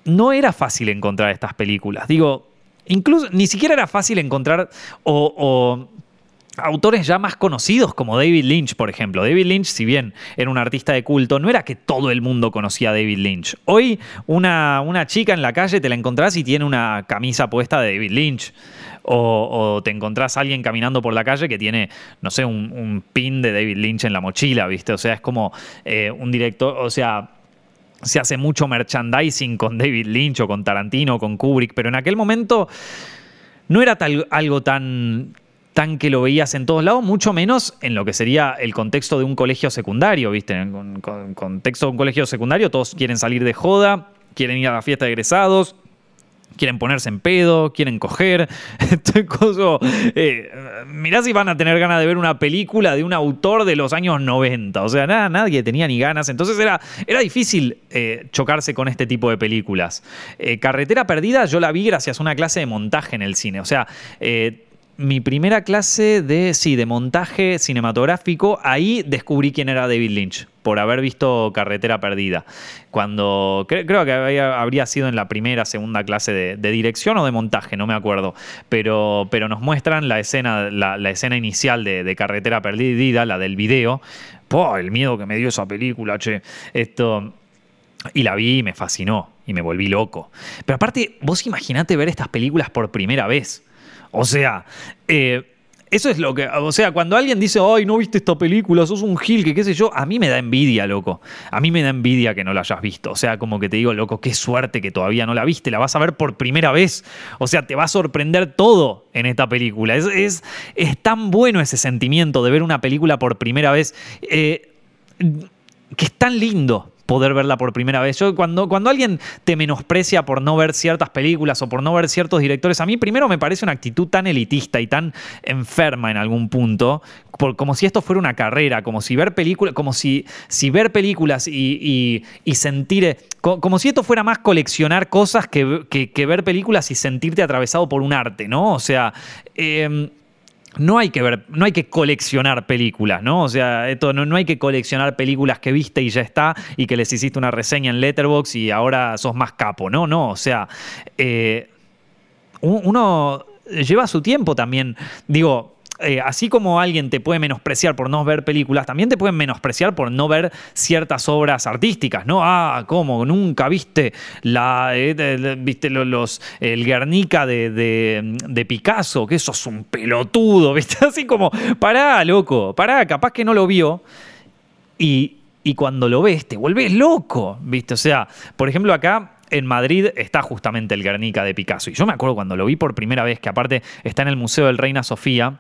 no era fácil encontrar estas películas. Digo, incluso ni siquiera era fácil encontrar o, autores ya más conocidos como David Lynch, por ejemplo. David Lynch, si bien era un artista de culto, no era que todo el mundo conocía a David Lynch. Hoy una, una chica en la calle te la encontrás y tiene una camisa puesta de David Lynch. O, te encontrás a alguien caminando por la calle que tiene, no sé, un, pin de David Lynch en la mochila, ¿viste? O sea, es como eh, un director, o sea, se hace mucho merchandising con David Lynch o con Tarantino o con Kubrick, pero en aquel momento no era algo tan, tan que lo veías en todos lados, mucho menos en lo que sería el contexto de un colegio secundario, ¿viste? En el contexto de un colegio secundario todos quieren salir de joda, quieren ir a la fiesta de egresados, quieren ponerse en pedo, quieren coger. eh, mirá si van a tener ganas de ver una película de un autor de los años 90. O sea, nada, nadie tenía ni ganas. Entonces era, era difícil eh, chocarse con este tipo de películas. Eh, Carretera Perdida yo la vi gracias a una clase de montaje en el cine. O sea, eh, mi primera clase de, sí, de montaje cinematográfico, ahí descubrí quién era David Lynch, por haber visto Carretera Perdida. Cuando, creo que habría sido en la primera, segunda clase de, dirección o de montaje, no me acuerdo, pero, pero nos muestran la escena, la, escena inicial de, Carretera Perdida, la del video. ¡Pah! El miedo que me dio esa película, che. Esto... Y la vi y me fascinó y me volví loco. Pero aparte, vos imaginate ver estas películas por primera vez. O sea, eh, eso es lo que. O sea, cuando alguien dice, ay, no viste esta película, sos un gil, que qué sé yo, a mí me da envidia, loco. A mí me da envidia que no la hayas visto. O sea, como que te digo, loco, qué suerte que todavía no la viste. La vas a ver por primera vez. O sea, te va a sorprender todo en esta película. Es, es, tan bueno ese sentimiento de ver una película por primera vez. Eh, que es tan lindo poder verla por primera vez. Yo cuando, cuando alguien te menosprecia por no ver ciertas películas o por no ver ciertos directores, a mí primero me parece una actitud tan elitista y tan enferma en algún punto, como si esto fuera una carrera, como si ver películas, como si, si ver películas y, sentir, como, si esto fuera más coleccionar cosas que, que, ver películas y sentirte atravesado por un arte, ¿no? O sea... Em, no hay que ver, no hay que coleccionar películas, ¿no? O sea, esto no, no, hay que coleccionar películas que viste y ya está, y que les hiciste una reseña en Letterboxd y ahora sos más capo, ¿no? No, o sea, eh, uno lleva su tiempo también. Digo, eh, así como alguien te puede menospreciar por no ver películas, también te pueden menospreciar por no ver ciertas obras artísticas, ¿no? Ah, ¿cómo? Nunca viste la eh, viste los, el Guernica de, Picasso, que eso es un pelotudo, ¿viste? Así como, pará, loco, pará, capaz que no lo vio. Y, y cuando lo ves, te vuelves loco, ¿viste? O sea, por ejemplo, acá en Madrid está justamente el Guernica de Picasso. Y yo me acuerdo cuando lo vi por primera vez, que aparte está en el Museo del Reina Sofía,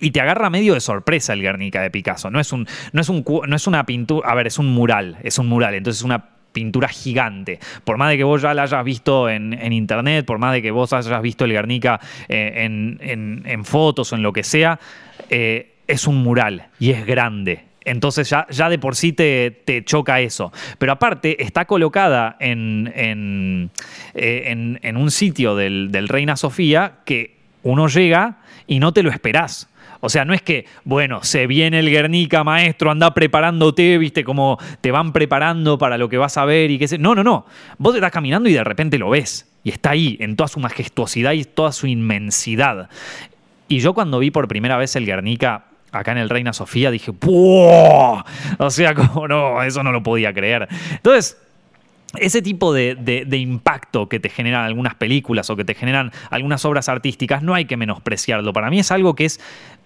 y te agarra medio de sorpresa el Guernica de Picasso. No es, un, no es, un, no es una pintura, a ver, es un mural, es un mural, entonces es una pintura gigante. Por más de que vos ya la hayas visto en, internet, por más de que vos hayas visto el Guernica eh, en, fotos o en lo que sea, eh, es un mural y es grande. Entonces ya, ya de por sí te, te, choca eso. Pero aparte está colocada en, en, eh, un sitio del, del Reina Sofía que uno llega y no te lo esperás. O sea, no es que, bueno, se viene el Guernica, maestro, anda preparándote, viste, como te van preparando para lo que vas a ver y qué sé. No, no, no. Vos estás caminando y de repente lo ves. Y está ahí, en toda su majestuosidad y toda su inmensidad. Y yo cuando vi por primera vez el Guernica acá en el Reina Sofía dije, ¡Puah! O sea, como no, eso no lo podía creer. Entonces, ese tipo de, de, impacto que te generan algunas películas o que te generan algunas obras artísticas, no hay que menospreciarlo. Para mí es algo que es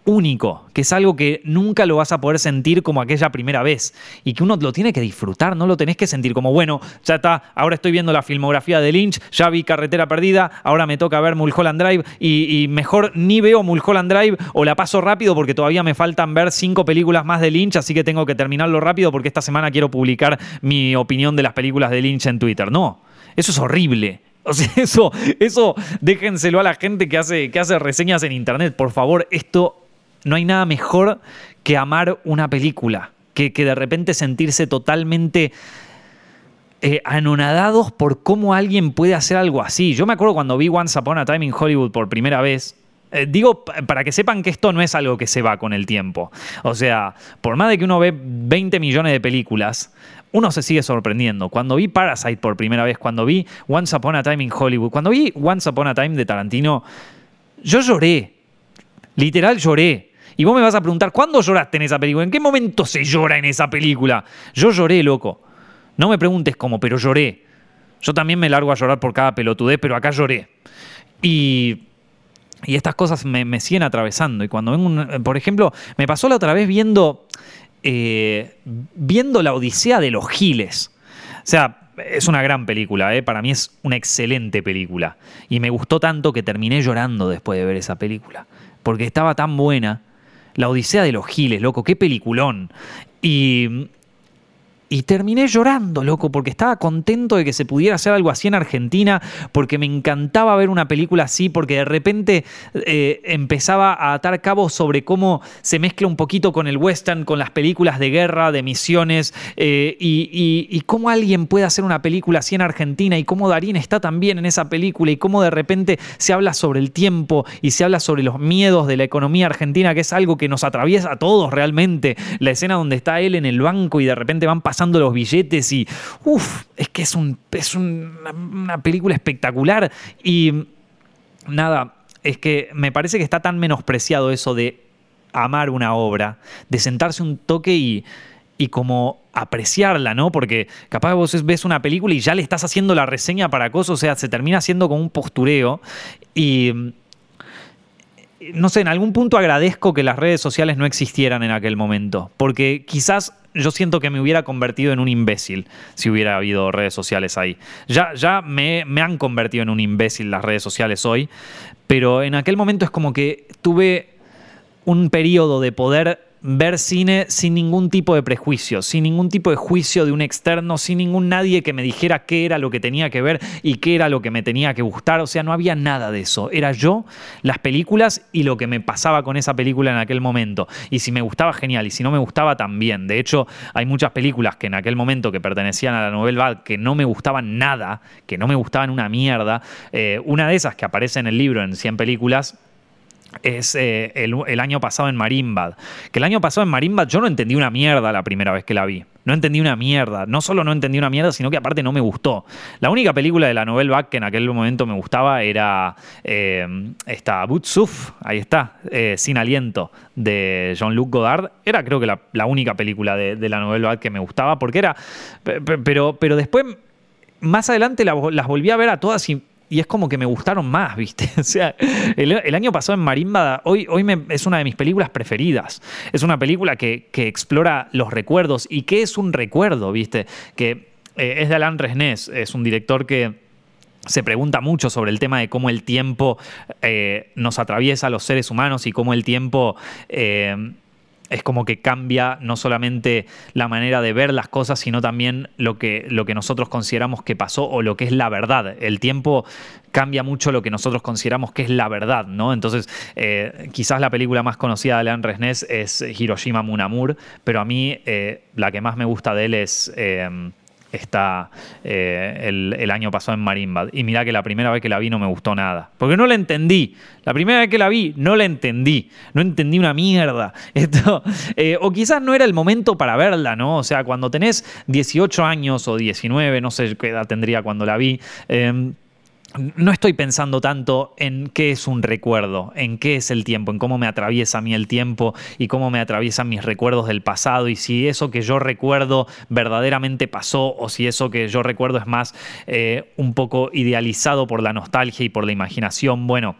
único, que es algo que nunca lo vas a poder sentir como aquella primera vez y que uno lo tiene que disfrutar, no lo tenés que sentir como, bueno, ya está, ahora estoy viendo la filmografía de Lynch, ya vi Carretera Perdida, ahora me toca ver Mulholland Drive y, mejor ni veo Mulholland Drive o la paso rápido porque todavía me faltan ver cinco películas más de Lynch, así que tengo que terminarlo rápido porque esta semana quiero publicar mi opinión de las películas de Lynch en Twitter. No, eso es horrible. O sea, eso, eso déjenselo a la gente que hace, que hace reseñas en internet. Por favor, esto no hay nada mejor que amar una película, que, de repente sentirse totalmente eh, anonadados por cómo alguien puede hacer algo así. Yo me acuerdo cuando vi Once Upon a Time in Hollywood por primera vez. Eh, digo, para que sepan que esto no es algo que se va con el tiempo. O sea, por más de que uno ve 20 millones de películas, uno se sigue sorprendiendo. Cuando vi Parasite por primera vez, cuando vi Once Upon a Time in Hollywood, cuando vi Once Upon a Time de Tarantino, yo lloré. Literal lloré. Y vos me vas a preguntar, ¿cuándo lloraste en esa película? ¿En qué momento se llora en esa película? Yo lloré, loco. No me preguntes cómo, pero lloré. Yo también me largo a llorar por cada pelotudez, pero acá lloré. Y, y estas cosas me, siguen atravesando. Y cuando vengo, por ejemplo, me pasó la otra vez viendo, eh, viendo la Odisea de los Giles. O sea, es una gran película, ¿eh? para mí es una excelente película. Y me gustó tanto que terminé llorando después de ver esa película. Porque estaba tan buena la Odisea de los Giles, loco, qué peliculón. Y y terminé llorando, loco, porque estaba contento de que se pudiera hacer algo así en Argentina, porque me encantaba ver una película así, porque de repente eh, empezaba a atar cabos sobre cómo se mezcla un poquito con el western, con las películas de guerra, de misiones, eh, y, cómo alguien puede hacer una película así en Argentina, y cómo Darín está también en esa película, y cómo de repente se habla sobre el tiempo y se habla sobre los miedos de la economía argentina, que es algo que nos atraviesa a todos realmente. La escena donde está él en el banco y de repente van pasando pasando los billetes y, uff, es que es, un, es una, película espectacular. Y nada, es que me parece que está tan menospreciado eso de amar una obra, de sentarse un toque y, y como apreciarla, ¿no? Porque capaz vos ves una película y ya le estás haciendo la reseña para cosas, o sea, se termina haciendo como un postureo y no sé, en algún punto agradezco que las redes sociales no existieran en aquel momento, porque quizás yo siento que me hubiera convertido en un imbécil si hubiera habido redes sociales ahí. Ya, ya me, me han convertido en un imbécil las redes sociales hoy, pero en aquel momento es como que tuve un periodo de poder ver cine sin ningún tipo de prejuicio, sin ningún tipo de juicio de un externo, sin ningún nadie que me dijera qué era lo que tenía que ver y qué era lo que me tenía que gustar. O sea, no había nada de eso. Era yo, las películas y lo que me pasaba con esa película en aquel momento. Y si me gustaba, genial. Y si no me gustaba, también. De hecho, hay muchas películas que en aquel momento que pertenecían a la novela Bad que no me gustaban nada, que no me gustaban una mierda. Eh, una de esas que aparece en el libro en 100 películas es eh, el, año pasado en Marimbad. Que el año pasado en Marimbad yo no entendí una mierda la primera vez que la vi. No entendí una mierda. No solo no entendí una mierda, sino que aparte no me gustó. La única película de la novela Back que en aquel momento me gustaba era eh, esta Bootsuf, ahí está, eh, Sin Aliento, de Jean-Luc Godard. Era creo que la, única película de, la novela Back que me gustaba, porque era... Pero, pero después, más adelante las volví a ver a todas y y es como que me gustaron más, ¿viste? O sea, el, año pasado en Marimba, hoy, hoy es una de mis películas preferidas. Es una película que, explora los recuerdos. ¿Y qué es un recuerdo, viste? Que eh, es de Alain Resnés, es un director que se pregunta mucho sobre el tema de cómo el tiempo eh, nos atraviesa a los seres humanos y cómo el tiempo... Eh, es como que cambia no solamente la manera de ver las cosas, sino también lo que, lo que nosotros consideramos que pasó o lo que es la verdad. El tiempo cambia mucho lo que nosotros consideramos que es la verdad, ¿no? Entonces, eh, quizás la película más conocida de Leon Resnés es Hiroshima Munamur, pero a mí eh, la que más me gusta de él es... Eh, está eh, el, año pasado en Marimbad. Y mira que la primera vez que la vi no me gustó nada. Porque no la entendí. La primera vez que la vi no la entendí. No entendí una mierda. Esto, eh, o quizás no era el momento para verla, ¿no? O sea, cuando tenés 18 años o 19, no sé qué edad tendría cuando la vi. Eh, no estoy pensando tanto en qué es un recuerdo, en qué es el tiempo, en cómo me atraviesa a mí el tiempo y cómo me atraviesan mis recuerdos del pasado y si eso que yo recuerdo verdaderamente pasó o si eso que yo recuerdo es más eh, un poco idealizado por la nostalgia y por la imaginación. Bueno,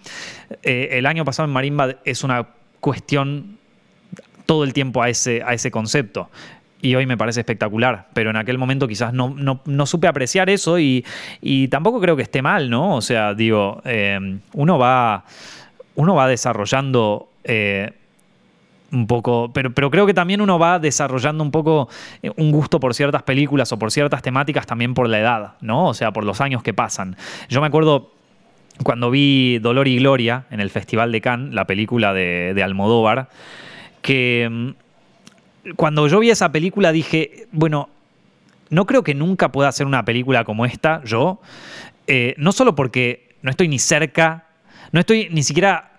eh, el año pasado en Marimba es una cuestión todo el tiempo a ese, a ese concepto y hoy me parece espectacular, pero en aquel momento quizás no, no, supe apreciar eso y, tampoco creo que esté mal, ¿no? O sea, digo, eh, uno, va, uno va desarrollando... Eh, un poco, pero, pero creo que también uno va desarrollando un poco eh, un gusto por ciertas películas o por ciertas temáticas también por la edad, ¿no? O sea, por los años que pasan. Yo me acuerdo cuando vi Dolor y Gloria en el Festival de Cannes, la película de, de Almodóvar, que mm, cuando yo vi esa película dije, bueno, no creo que nunca pueda hacer una película como esta, yo. Eh, no solo porque no estoy ni cerca, no estoy ni siquiera...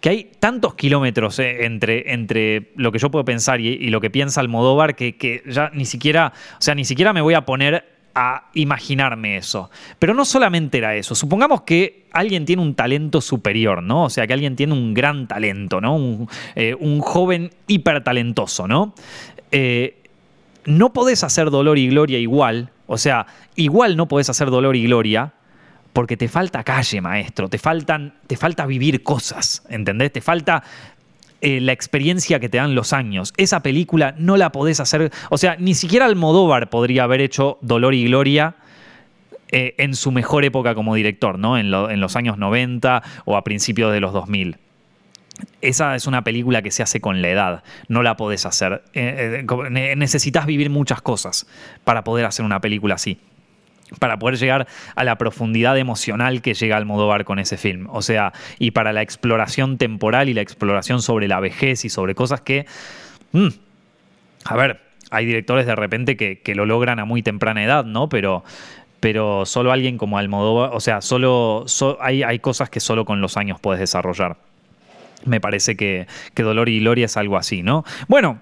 que hay tantos kilómetros eh, entre, entre lo que yo puedo pensar y, lo que piensa Almodóvar que, que ya ni siquiera, o sea, ni siquiera me voy a poner a imaginarme eso. Pero no solamente era eso. Supongamos que alguien tiene un talento superior, ¿no? O sea, que alguien tiene un gran talento, ¿no? Un, eh, joven hipertalentoso, ¿no? Eh, no podés hacer dolor y gloria igual. O sea, igual no podés hacer dolor y gloria porque te falta calle, maestro. Te, faltan, te falta vivir cosas, ¿entendés? Te falta eh, la experiencia que te dan los años. Esa película no la podés hacer. O sea, ni siquiera Almodóvar podría haber hecho Dolor y Gloria. Eh, en su mejor época como director, ¿no? En, los años 90 o a principios de los 2000. Esa es una película que se hace con la edad, no la podés hacer. Eh, necesitas vivir muchas cosas para poder hacer una película así para poder llegar a la profundidad emocional que llega Almodóvar con ese film. O sea, y para la exploración temporal y la exploración sobre la vejez y sobre cosas que... Mm, a ver, hay directores de repente que, lo logran a muy temprana edad, ¿no? Pero, pero solo alguien como Almodóvar, o sea, solo, hay, hay, cosas que solo con los años puedes desarrollar. Me parece que, que Dolor y Gloria es algo así, ¿no? Bueno,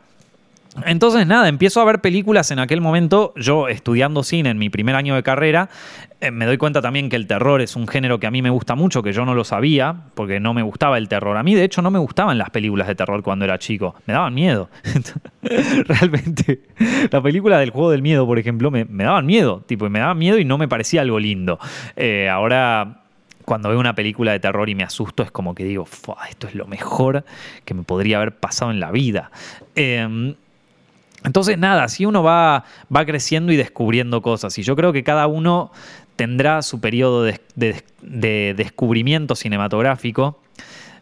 entonces, nada, empiezo a ver películas en aquel momento, yo estudiando cine en mi primer año de carrera, eh, me doy cuenta también que el terror es un género que a mí me gusta mucho, que yo no lo sabía, porque no me gustaba el terror. A mí, de hecho, no me gustaban las películas de terror cuando era chico, me daban miedo. Realmente, la película del juego del miedo, por ejemplo, me, daban miedo, tipo, me daban miedo y no me parecía algo lindo. Eh, ahora cuando veo una película de terror y me asusto, es como que digo, esto es lo mejor que me podría haber pasado en la vida. Em, entonces, nada, si uno va, va creciendo y descubriendo cosas, y yo creo que cada uno tendrá su periodo de, descubrimiento cinematográfico,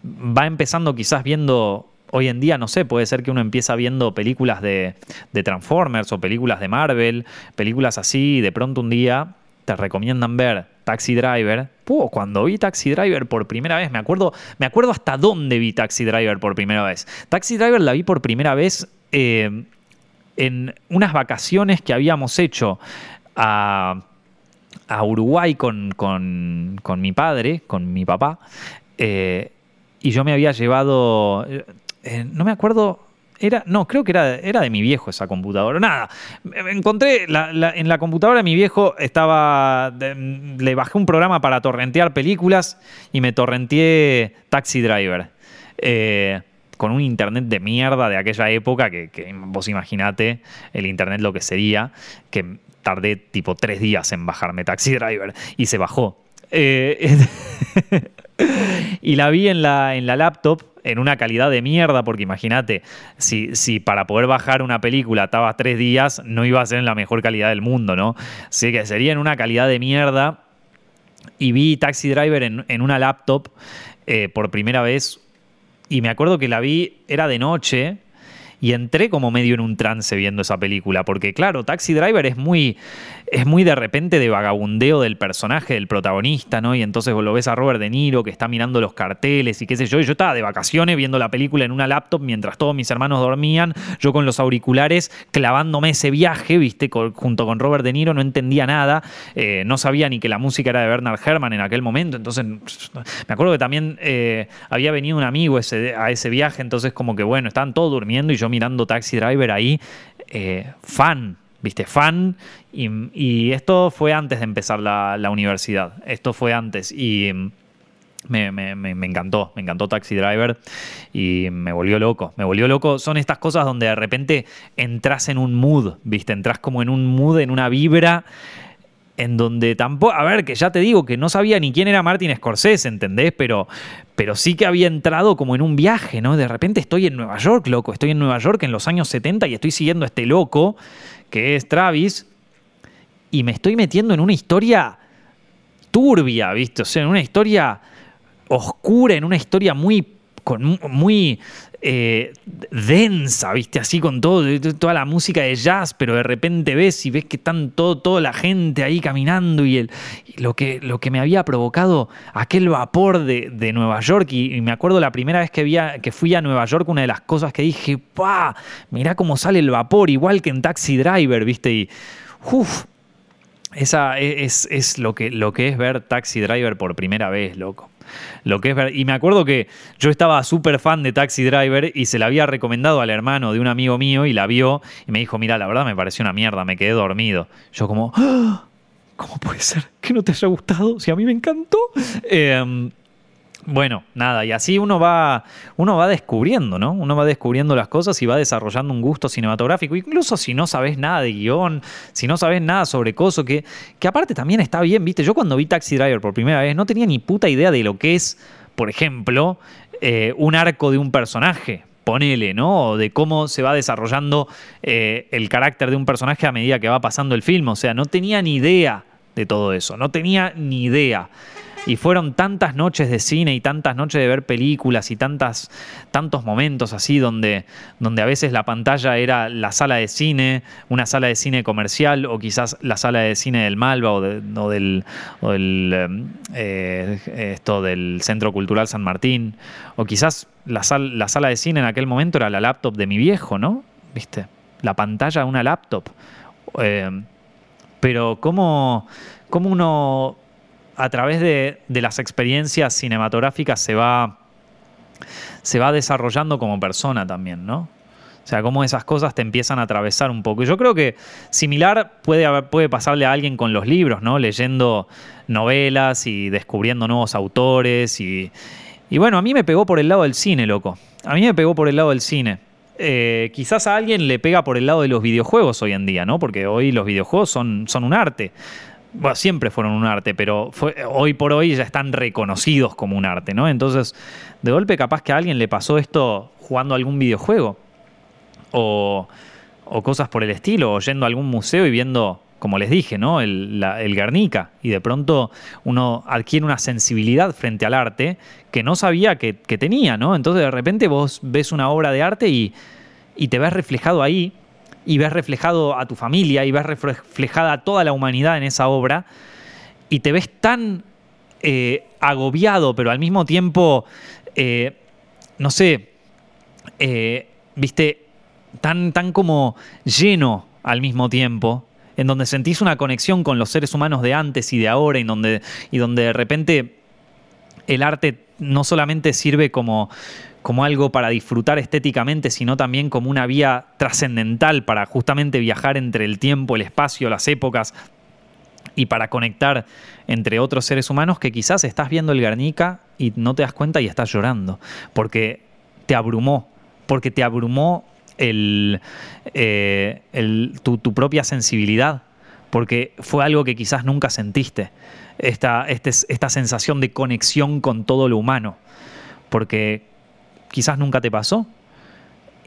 va empezando quizás viendo hoy en día, no sé, puede ser que uno empieza viendo películas de, Transformers o películas de Marvel, películas así, y de pronto un día te recomiendan ver Taxi Driver. Puh, cuando vi Taxi Driver por primera vez, me acuerdo, me acuerdo hasta dónde vi Taxi Driver por primera vez. Taxi Driver la vi por primera vez eh, en unas vacaciones que habíamos hecho a, Uruguay con, mi padre, con mi papá, eh, y yo me había llevado, eh, no me acuerdo, era, no, creo que era, de mi viejo esa computadora. Nada, encontré en la computadora de mi viejo estaba, le bajé un programa para torrentear películas y me torrenteé Taxi Driver. Eh, con un internet de mierda de aquella época, que, vos imaginate el internet lo que sería, que tardé tipo tres días en bajarme Taxi Driver y se bajó. Eh, y la vi en la, en la laptop en una calidad de mierda, porque imagínate, si, si, para poder bajar una película estaba tres días, no iba a ser en la mejor calidad del mundo, ¿no? Así que sería en una calidad de mierda. Y vi Taxi Driver en, una laptop eh, por primera vez y me acuerdo que la vi, era de noche, y entré como medio en un trance viendo esa película, porque claro, Taxi Driver es muy, es muy de repente de vagabundeo del personaje, del protagonista, ¿no? Y entonces lo ves a Robert De Niro que está mirando los carteles y qué sé yo, yo estaba de vacaciones viendo la película en una laptop mientras todos mis hermanos dormían, yo con los auriculares clavándome ese viaje, viste, junto con Robert De Niro, no entendía nada, eh, no sabía ni que la música era de Bernard Herrmann en aquel momento, entonces me acuerdo que también eh, había venido un amigo ese, a ese viaje, entonces como que bueno, estaban todos durmiendo y yo mirando Taxi Driver ahí, eh, fan, viste, fan. Y, esto fue antes de empezar la, universidad. Esto fue antes. Y mm, me, encantó, me encantó Taxi Driver y me volvió loco, me volvió loco. Son estas cosas donde de repente entras en un mood, ¿viste? Entras como en un mood, en una vibra en donde tampoco, a ver, que ya te digo que no sabía ni quién era Martin Scorsese, ¿entendés? Pero, pero sí que había entrado como en un viaje, ¿no? De repente estoy en Nueva York, loco, estoy en Nueva York en los años 70 y estoy siguiendo a este loco, que es Travis, y me estoy metiendo en una historia turbia, ¿viste? O sea, en una historia oscura, en una historia muy con muy eh, densa, ¿viste? Así con todo, toda la música de jazz, pero de repente ves y ves que están todo, toda la gente ahí caminando y, el, lo, que, lo que me había provocado aquel vapor de, Nueva York. Y, me acuerdo la primera vez que, que fui a Nueva York, una de las cosas que dije, ¡pa! Mirá cómo sale el vapor, igual que en Taxi Driver, ¿viste? Y, uff, esa es, es, lo, que, lo que es ver Taxi Driver por primera vez, loco. Lo que es y me acuerdo que yo estaba súper fan de Taxi Driver y se la había recomendado al hermano de un amigo mío y la vio y me dijo, mira, la verdad me pareció una mierda, me quedé dormido. Yo como, ¡Ah! ¿cómo puede ser que no te haya gustado? Si a mí me encantó. Eh, bueno, nada, y así uno va, uno va descubriendo, ¿no? Uno va descubriendo las cosas y va desarrollando un gusto cinematográfico, incluso si no sabes nada de guion, si no sabes nada sobre coso, que, que aparte también está bien, ¿viste? Yo cuando vi Taxi Driver por primera vez no tenía ni puta idea de lo que es, por ejemplo, eh, un arco de un personaje, ponele, ¿no? O de cómo se va desarrollando eh, el carácter de un personaje a medida que va pasando el film. O sea, no tenía ni idea de todo eso, no tenía ni idea. Y fueron tantas noches de cine y tantas noches de ver películas y tantas, tantos momentos así donde, donde a veces la pantalla era la sala de cine, una sala de cine comercial o quizás la sala de cine del Malva o, del, eh, esto del Centro Cultural San Martín o quizás la, la sala de cine en aquel momento era la laptop de mi viejo, ¿no? ¿Viste? La pantalla de una laptop. Eh, pero cómo, cómo uno a través de, las experiencias cinematográficas se va, se va desarrollando como persona también, ¿no? O sea, cómo esas cosas te empiezan a atravesar un poco. Y yo creo que similar puede, puede pasarle a alguien con los libros, ¿no? Leyendo novelas y descubriendo nuevos autores. Y, bueno, a mí me pegó por el lado del cine, loco. A mí me pegó por el lado del cine. Eh, quizás a alguien le pega por el lado de los videojuegos hoy en día, ¿no? Porque hoy los videojuegos son un arte bueno, siempre fueron un arte, pero hoy por hoy ya están reconocidos como un arte, ¿no? Entonces, de golpe capaz que a alguien le pasó esto jugando algún videojuego o, cosas por el estilo, o yendo a algún museo y viendo, como les dije, ¿no? El, Guernica, y de pronto uno adquiere una sensibilidad frente al arte que no sabía que, tenía, ¿no? Entonces de repente vos ves una obra de arte y, y te ves reflejado ahí y ves reflejado a tu familia y ves reflejada a toda la humanidad en esa obra y te ves tan eh, agobiado, pero al mismo tiempo, eh, no sé, eh, viste, tan, tan como lleno al mismo tiempo, en donde sentís una conexión con los seres humanos de antes y de ahora, y donde, y donde de repente el arte no solamente sirve como, como algo para disfrutar estéticamente, sino también como una vía trascendental para justamente viajar entre el tiempo, el espacio, las épocas y para conectar entre otros seres humanos que quizás estás viendo el Guernica y no te das cuenta y estás llorando, porque te abrumó, porque te abrumó eh, tu, propia sensibilidad, porque fue algo que quizás nunca sentiste, esta, este, esta sensación de conexión con todo lo humano, porque quizás nunca te pasó.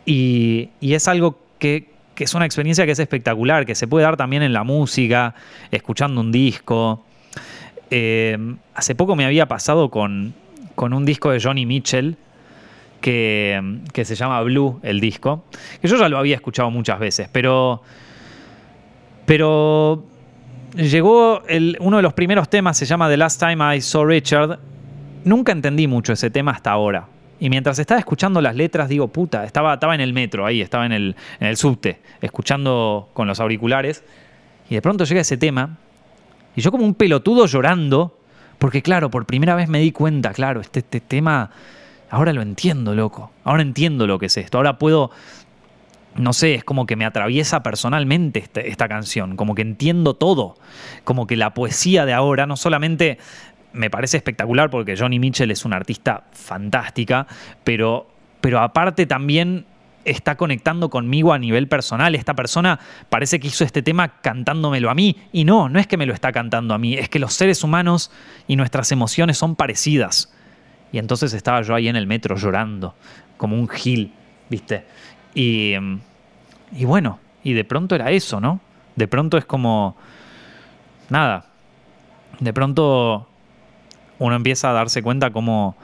Y, es algo que, es una experiencia que es espectacular, que se puede dar también en la música, escuchando un disco. Eh, hace poco me había pasado con, un disco de Johnny Mitchell, que, se llama Blue, el disco, que yo ya lo había escuchado muchas veces, pero... Pero llegó uno de los primeros temas, se llama The Last Time I Saw Richard. Nunca entendí mucho ese tema hasta ahora. Y mientras estaba escuchando las letras, digo, puta, estaba, estaba en el metro, ahí, estaba en el, en el subte, escuchando con los auriculares. Y de pronto llega ese tema, y yo como un pelotudo llorando, porque claro, por primera vez me di cuenta, claro, este, este tema, ahora lo entiendo, loco. Ahora entiendo lo que es esto. Ahora puedo, no sé, es como que me atraviesa personalmente esta, esta canción, como que entiendo todo. Como que la poesía de ahora no solamente me parece espectacular porque Johnny Mitchell es una artista fantástica, pero, pero aparte también está conectando conmigo a nivel personal. Esta persona parece que hizo este tema cantándomelo a mí. Y no, no es que me lo está cantando a mí, es que los seres humanos y nuestras emociones son parecidas. Y entonces estaba yo ahí en el metro llorando, como un gil, ¿viste? Y, y bueno, y de pronto era eso, ¿no? De pronto es como... Nada. De pronto uno empieza a darse cuenta como,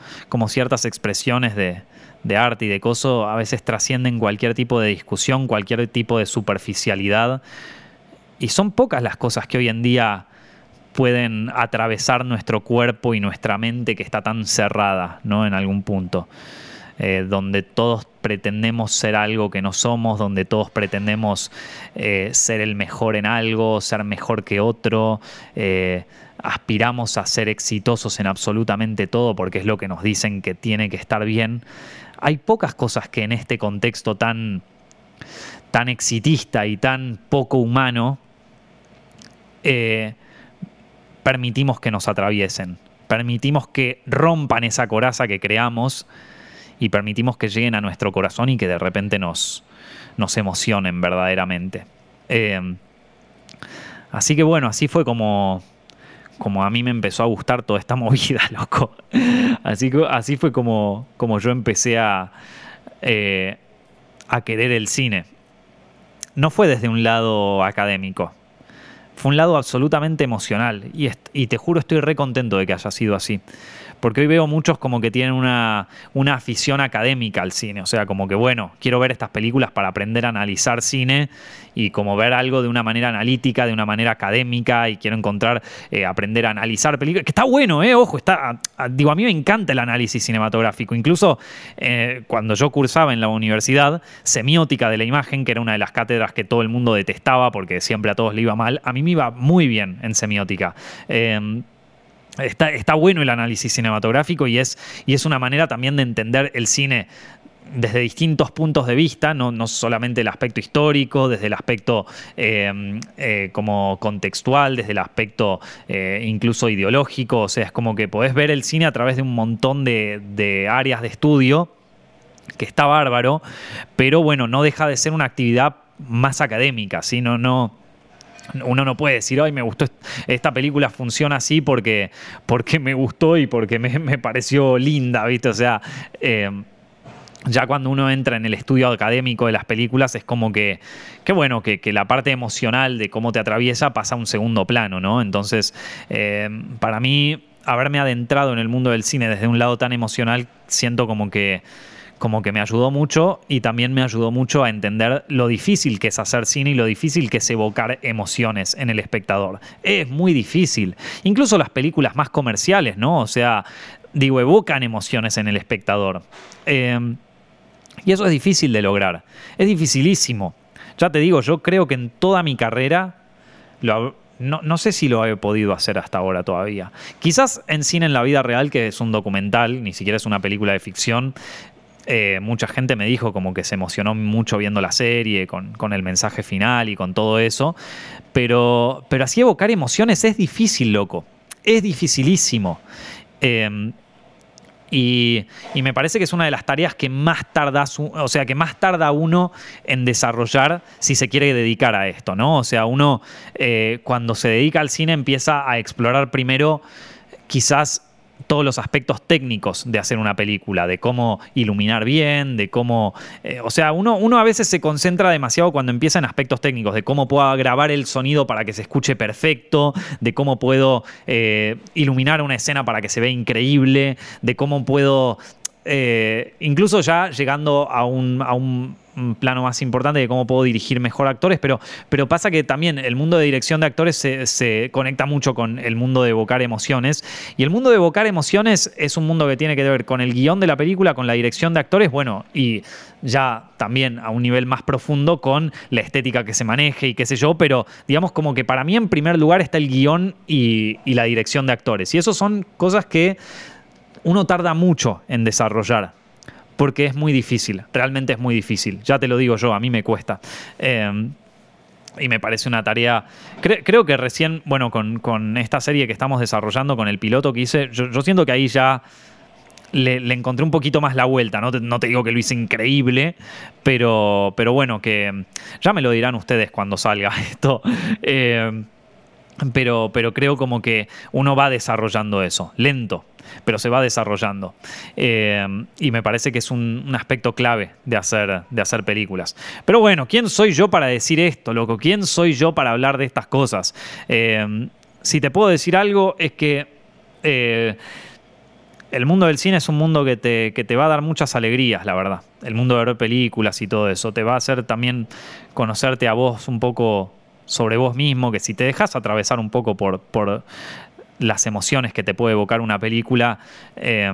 ciertas expresiones de, de arte y de coso a veces trascienden cualquier tipo de discusión, cualquier tipo de superficialidad. Y son pocas las cosas que hoy en día pueden atravesar nuestro cuerpo y nuestra mente que está tan cerrada, ¿no? En algún punto. Eh, donde todos pretendemos ser algo que no somos, donde todos pretendemos eh, ser el mejor en algo, ser mejor que otro, eh, aspiramos a ser exitosos en absolutamente todo porque es lo que nos dicen que tiene que estar bien. Hay pocas cosas que en este contexto tan, tan exitista y tan poco humano permitimos que nos atraviesen, permitimos que rompan esa coraza que creamos y permitimos que lleguen a nuestro corazón y que de repente nos, nos emocionen verdaderamente. Eh, así que bueno, así fue como, como a mí me empezó a gustar toda esta movida, loco. Así, así fue como, como yo empecé a, eh, a querer el cine. No fue desde un lado académico, fue un lado absolutamente emocional. Y, te juro, estoy re contento de que haya sido así porque hoy veo muchos como que tienen una, una afición académica al cine, o sea, como que bueno, quiero ver estas películas para aprender a analizar cine y como ver algo de una manera analítica, de una manera académica y quiero encontrar, eh, aprender a analizar películas, que está bueno, eh, ojo, está, digo, a mí me encanta el análisis cinematográfico, incluso eh, cuando yo cursaba en la universidad, semiótica de la imagen, que era una de las cátedras que todo el mundo detestaba porque siempre a todos le iba mal, a mí me muy bien en semiótica. Eh, Está, bueno el análisis cinematográfico y es, y es una manera también de entender el cine desde distintos puntos de vista, no, no solamente el aspecto histórico, desde el aspecto em, eh, como contextual, desde el aspecto eh, incluso ideológico, o sea, es como que podés ver el cine a través de un montón de, de áreas de estudio, que está bárbaro, pero bueno, no deja de ser una actividad más académica, ¿sí? no, no, uno no puede decir, ay, me gustó esta película funciona así porque, porque me gustó y porque me, pareció linda, ¿viste? O sea, eh, ya cuando uno entra en el estudio académico de las películas es como que, qué bueno, que, la parte emocional de cómo te atraviesa pasa a un segundo plano, ¿no? Entonces, eh, para mí, haberme adentrado en el mundo del cine desde un lado tan emocional, siento como que como que me ayudó mucho y también me ayudó mucho a entender lo difícil que es hacer cine y lo difícil que es evocar emociones en el espectador. Es muy difícil. Incluso las películas más comerciales, ¿no? O sea, digo, evocan emociones en el espectador. Em, y eso es difícil de lograr. Es dificilísimo. Ya te digo, yo creo que en toda mi carrera no, no, sé si lo he podido hacer hasta ahora todavía. Quizás en cine en la vida real, que es un documental, ni siquiera es una película de ficción, eh, mucha gente me dijo como que se emocionó mucho viendo la serie, con, el mensaje final y con todo eso. Pero, pero así evocar emociones es difícil, loco. Es dificilísimo. Em, y, me parece que es una de las tareas que más tarda, o sea, que más tarda uno en desarrollar si se quiere dedicar a esto, ¿no? O sea, uno eh, cuando se dedica al cine empieza a explorar primero quizás todos los aspectos técnicos de hacer una película, de cómo iluminar bien, de cómo... Eh, o sea, uno, uno a veces se concentra demasiado cuando empieza en aspectos técnicos, de cómo puedo grabar el sonido para que se escuche perfecto, de cómo puedo eh, iluminar una escena para que se vea increíble, de cómo puedo eh, incluso ya llegando a un, plano más importante de cómo puedo dirigir mejor actores, pero, pero pasa que también el mundo de dirección de actores se, conecta mucho con el mundo de evocar emociones. Y el mundo de evocar emociones es un mundo que tiene que ver con el guion de la película, con la dirección de actores, bueno, y ya también a un nivel más profundo con la estética que se maneje y qué sé yo, pero digamos como que para mí en primer lugar está el guion y, y la dirección de actores. Y eso son cosas que uno tarda mucho en desarrollar. Porque es muy difícil, realmente es muy difícil. Ya te lo digo yo, a mí me cuesta. Em, y me parece una tarea. creo que recién, bueno, con, esta serie que estamos desarrollando, con el piloto que hice, yo, siento que ahí ya le, encontré un poquito más la vuelta. No te, no te, digo que lo hice increíble, pero, pero bueno, que ya me lo dirán ustedes cuando salga esto. Em, pero, pero creo como que uno va desarrollando eso, lento, pero se va desarrollando. Eh, y me parece que es un, aspecto clave de hacer, de hacer películas. Pero bueno, ¿quién soy yo para decir esto, loco? ¿Quién soy yo para hablar de estas cosas? Eh, si te puedo decir algo, es que eh, el mundo del cine es un mundo que te, que te, va a dar muchas alegrías, la verdad. El mundo de ver películas y todo eso. Te va a hacer también conocerte a vos un poco sobre vos mismo, que si te dejas atravesar un poco por, por las emociones que te puede evocar una película, eh,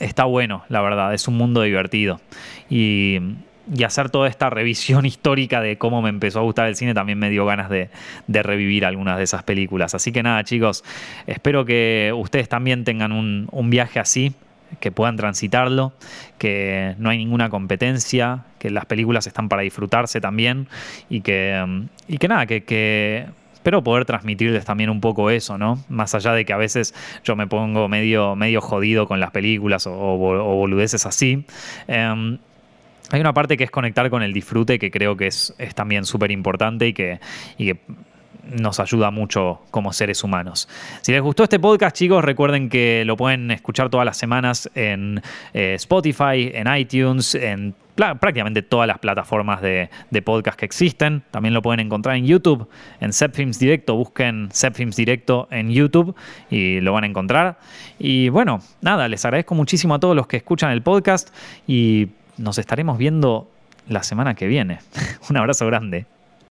está bueno, la verdad, es un mundo divertido. Y, hacer toda esta revisión histórica de cómo me empezó a gustar el cine también me dio ganas de, revivir algunas de esas películas. Así que nada, chicos, espero que ustedes también tengan un viaje así que puedan transitarlo, que no hay ninguna competencia, que las películas están para disfrutarse también y que, y que nada, que, que espero poder transmitirles también un poco eso, ¿no? Más allá de que a veces yo me pongo medio, medio jodido con las películas o, boludeces así. Em, hay una parte que es conectar con el disfrute que creo que es, también súper importante y que nos ayuda mucho como seres humanos. Si les gustó este podcast, chicos, recuerden que lo pueden escuchar todas las semanas en eh, Spotify, en iTunes, en prácticamente todas las plataformas de, podcast que existen. También lo pueden encontrar en YouTube, en Zepfilms Directo. Busquen Zepfilms Directo en YouTube y lo van a encontrar. Y bueno, nada, les agradezco muchísimo a todos los que escuchan el podcast y nos estaremos viendo la semana que viene. Un abrazo grande.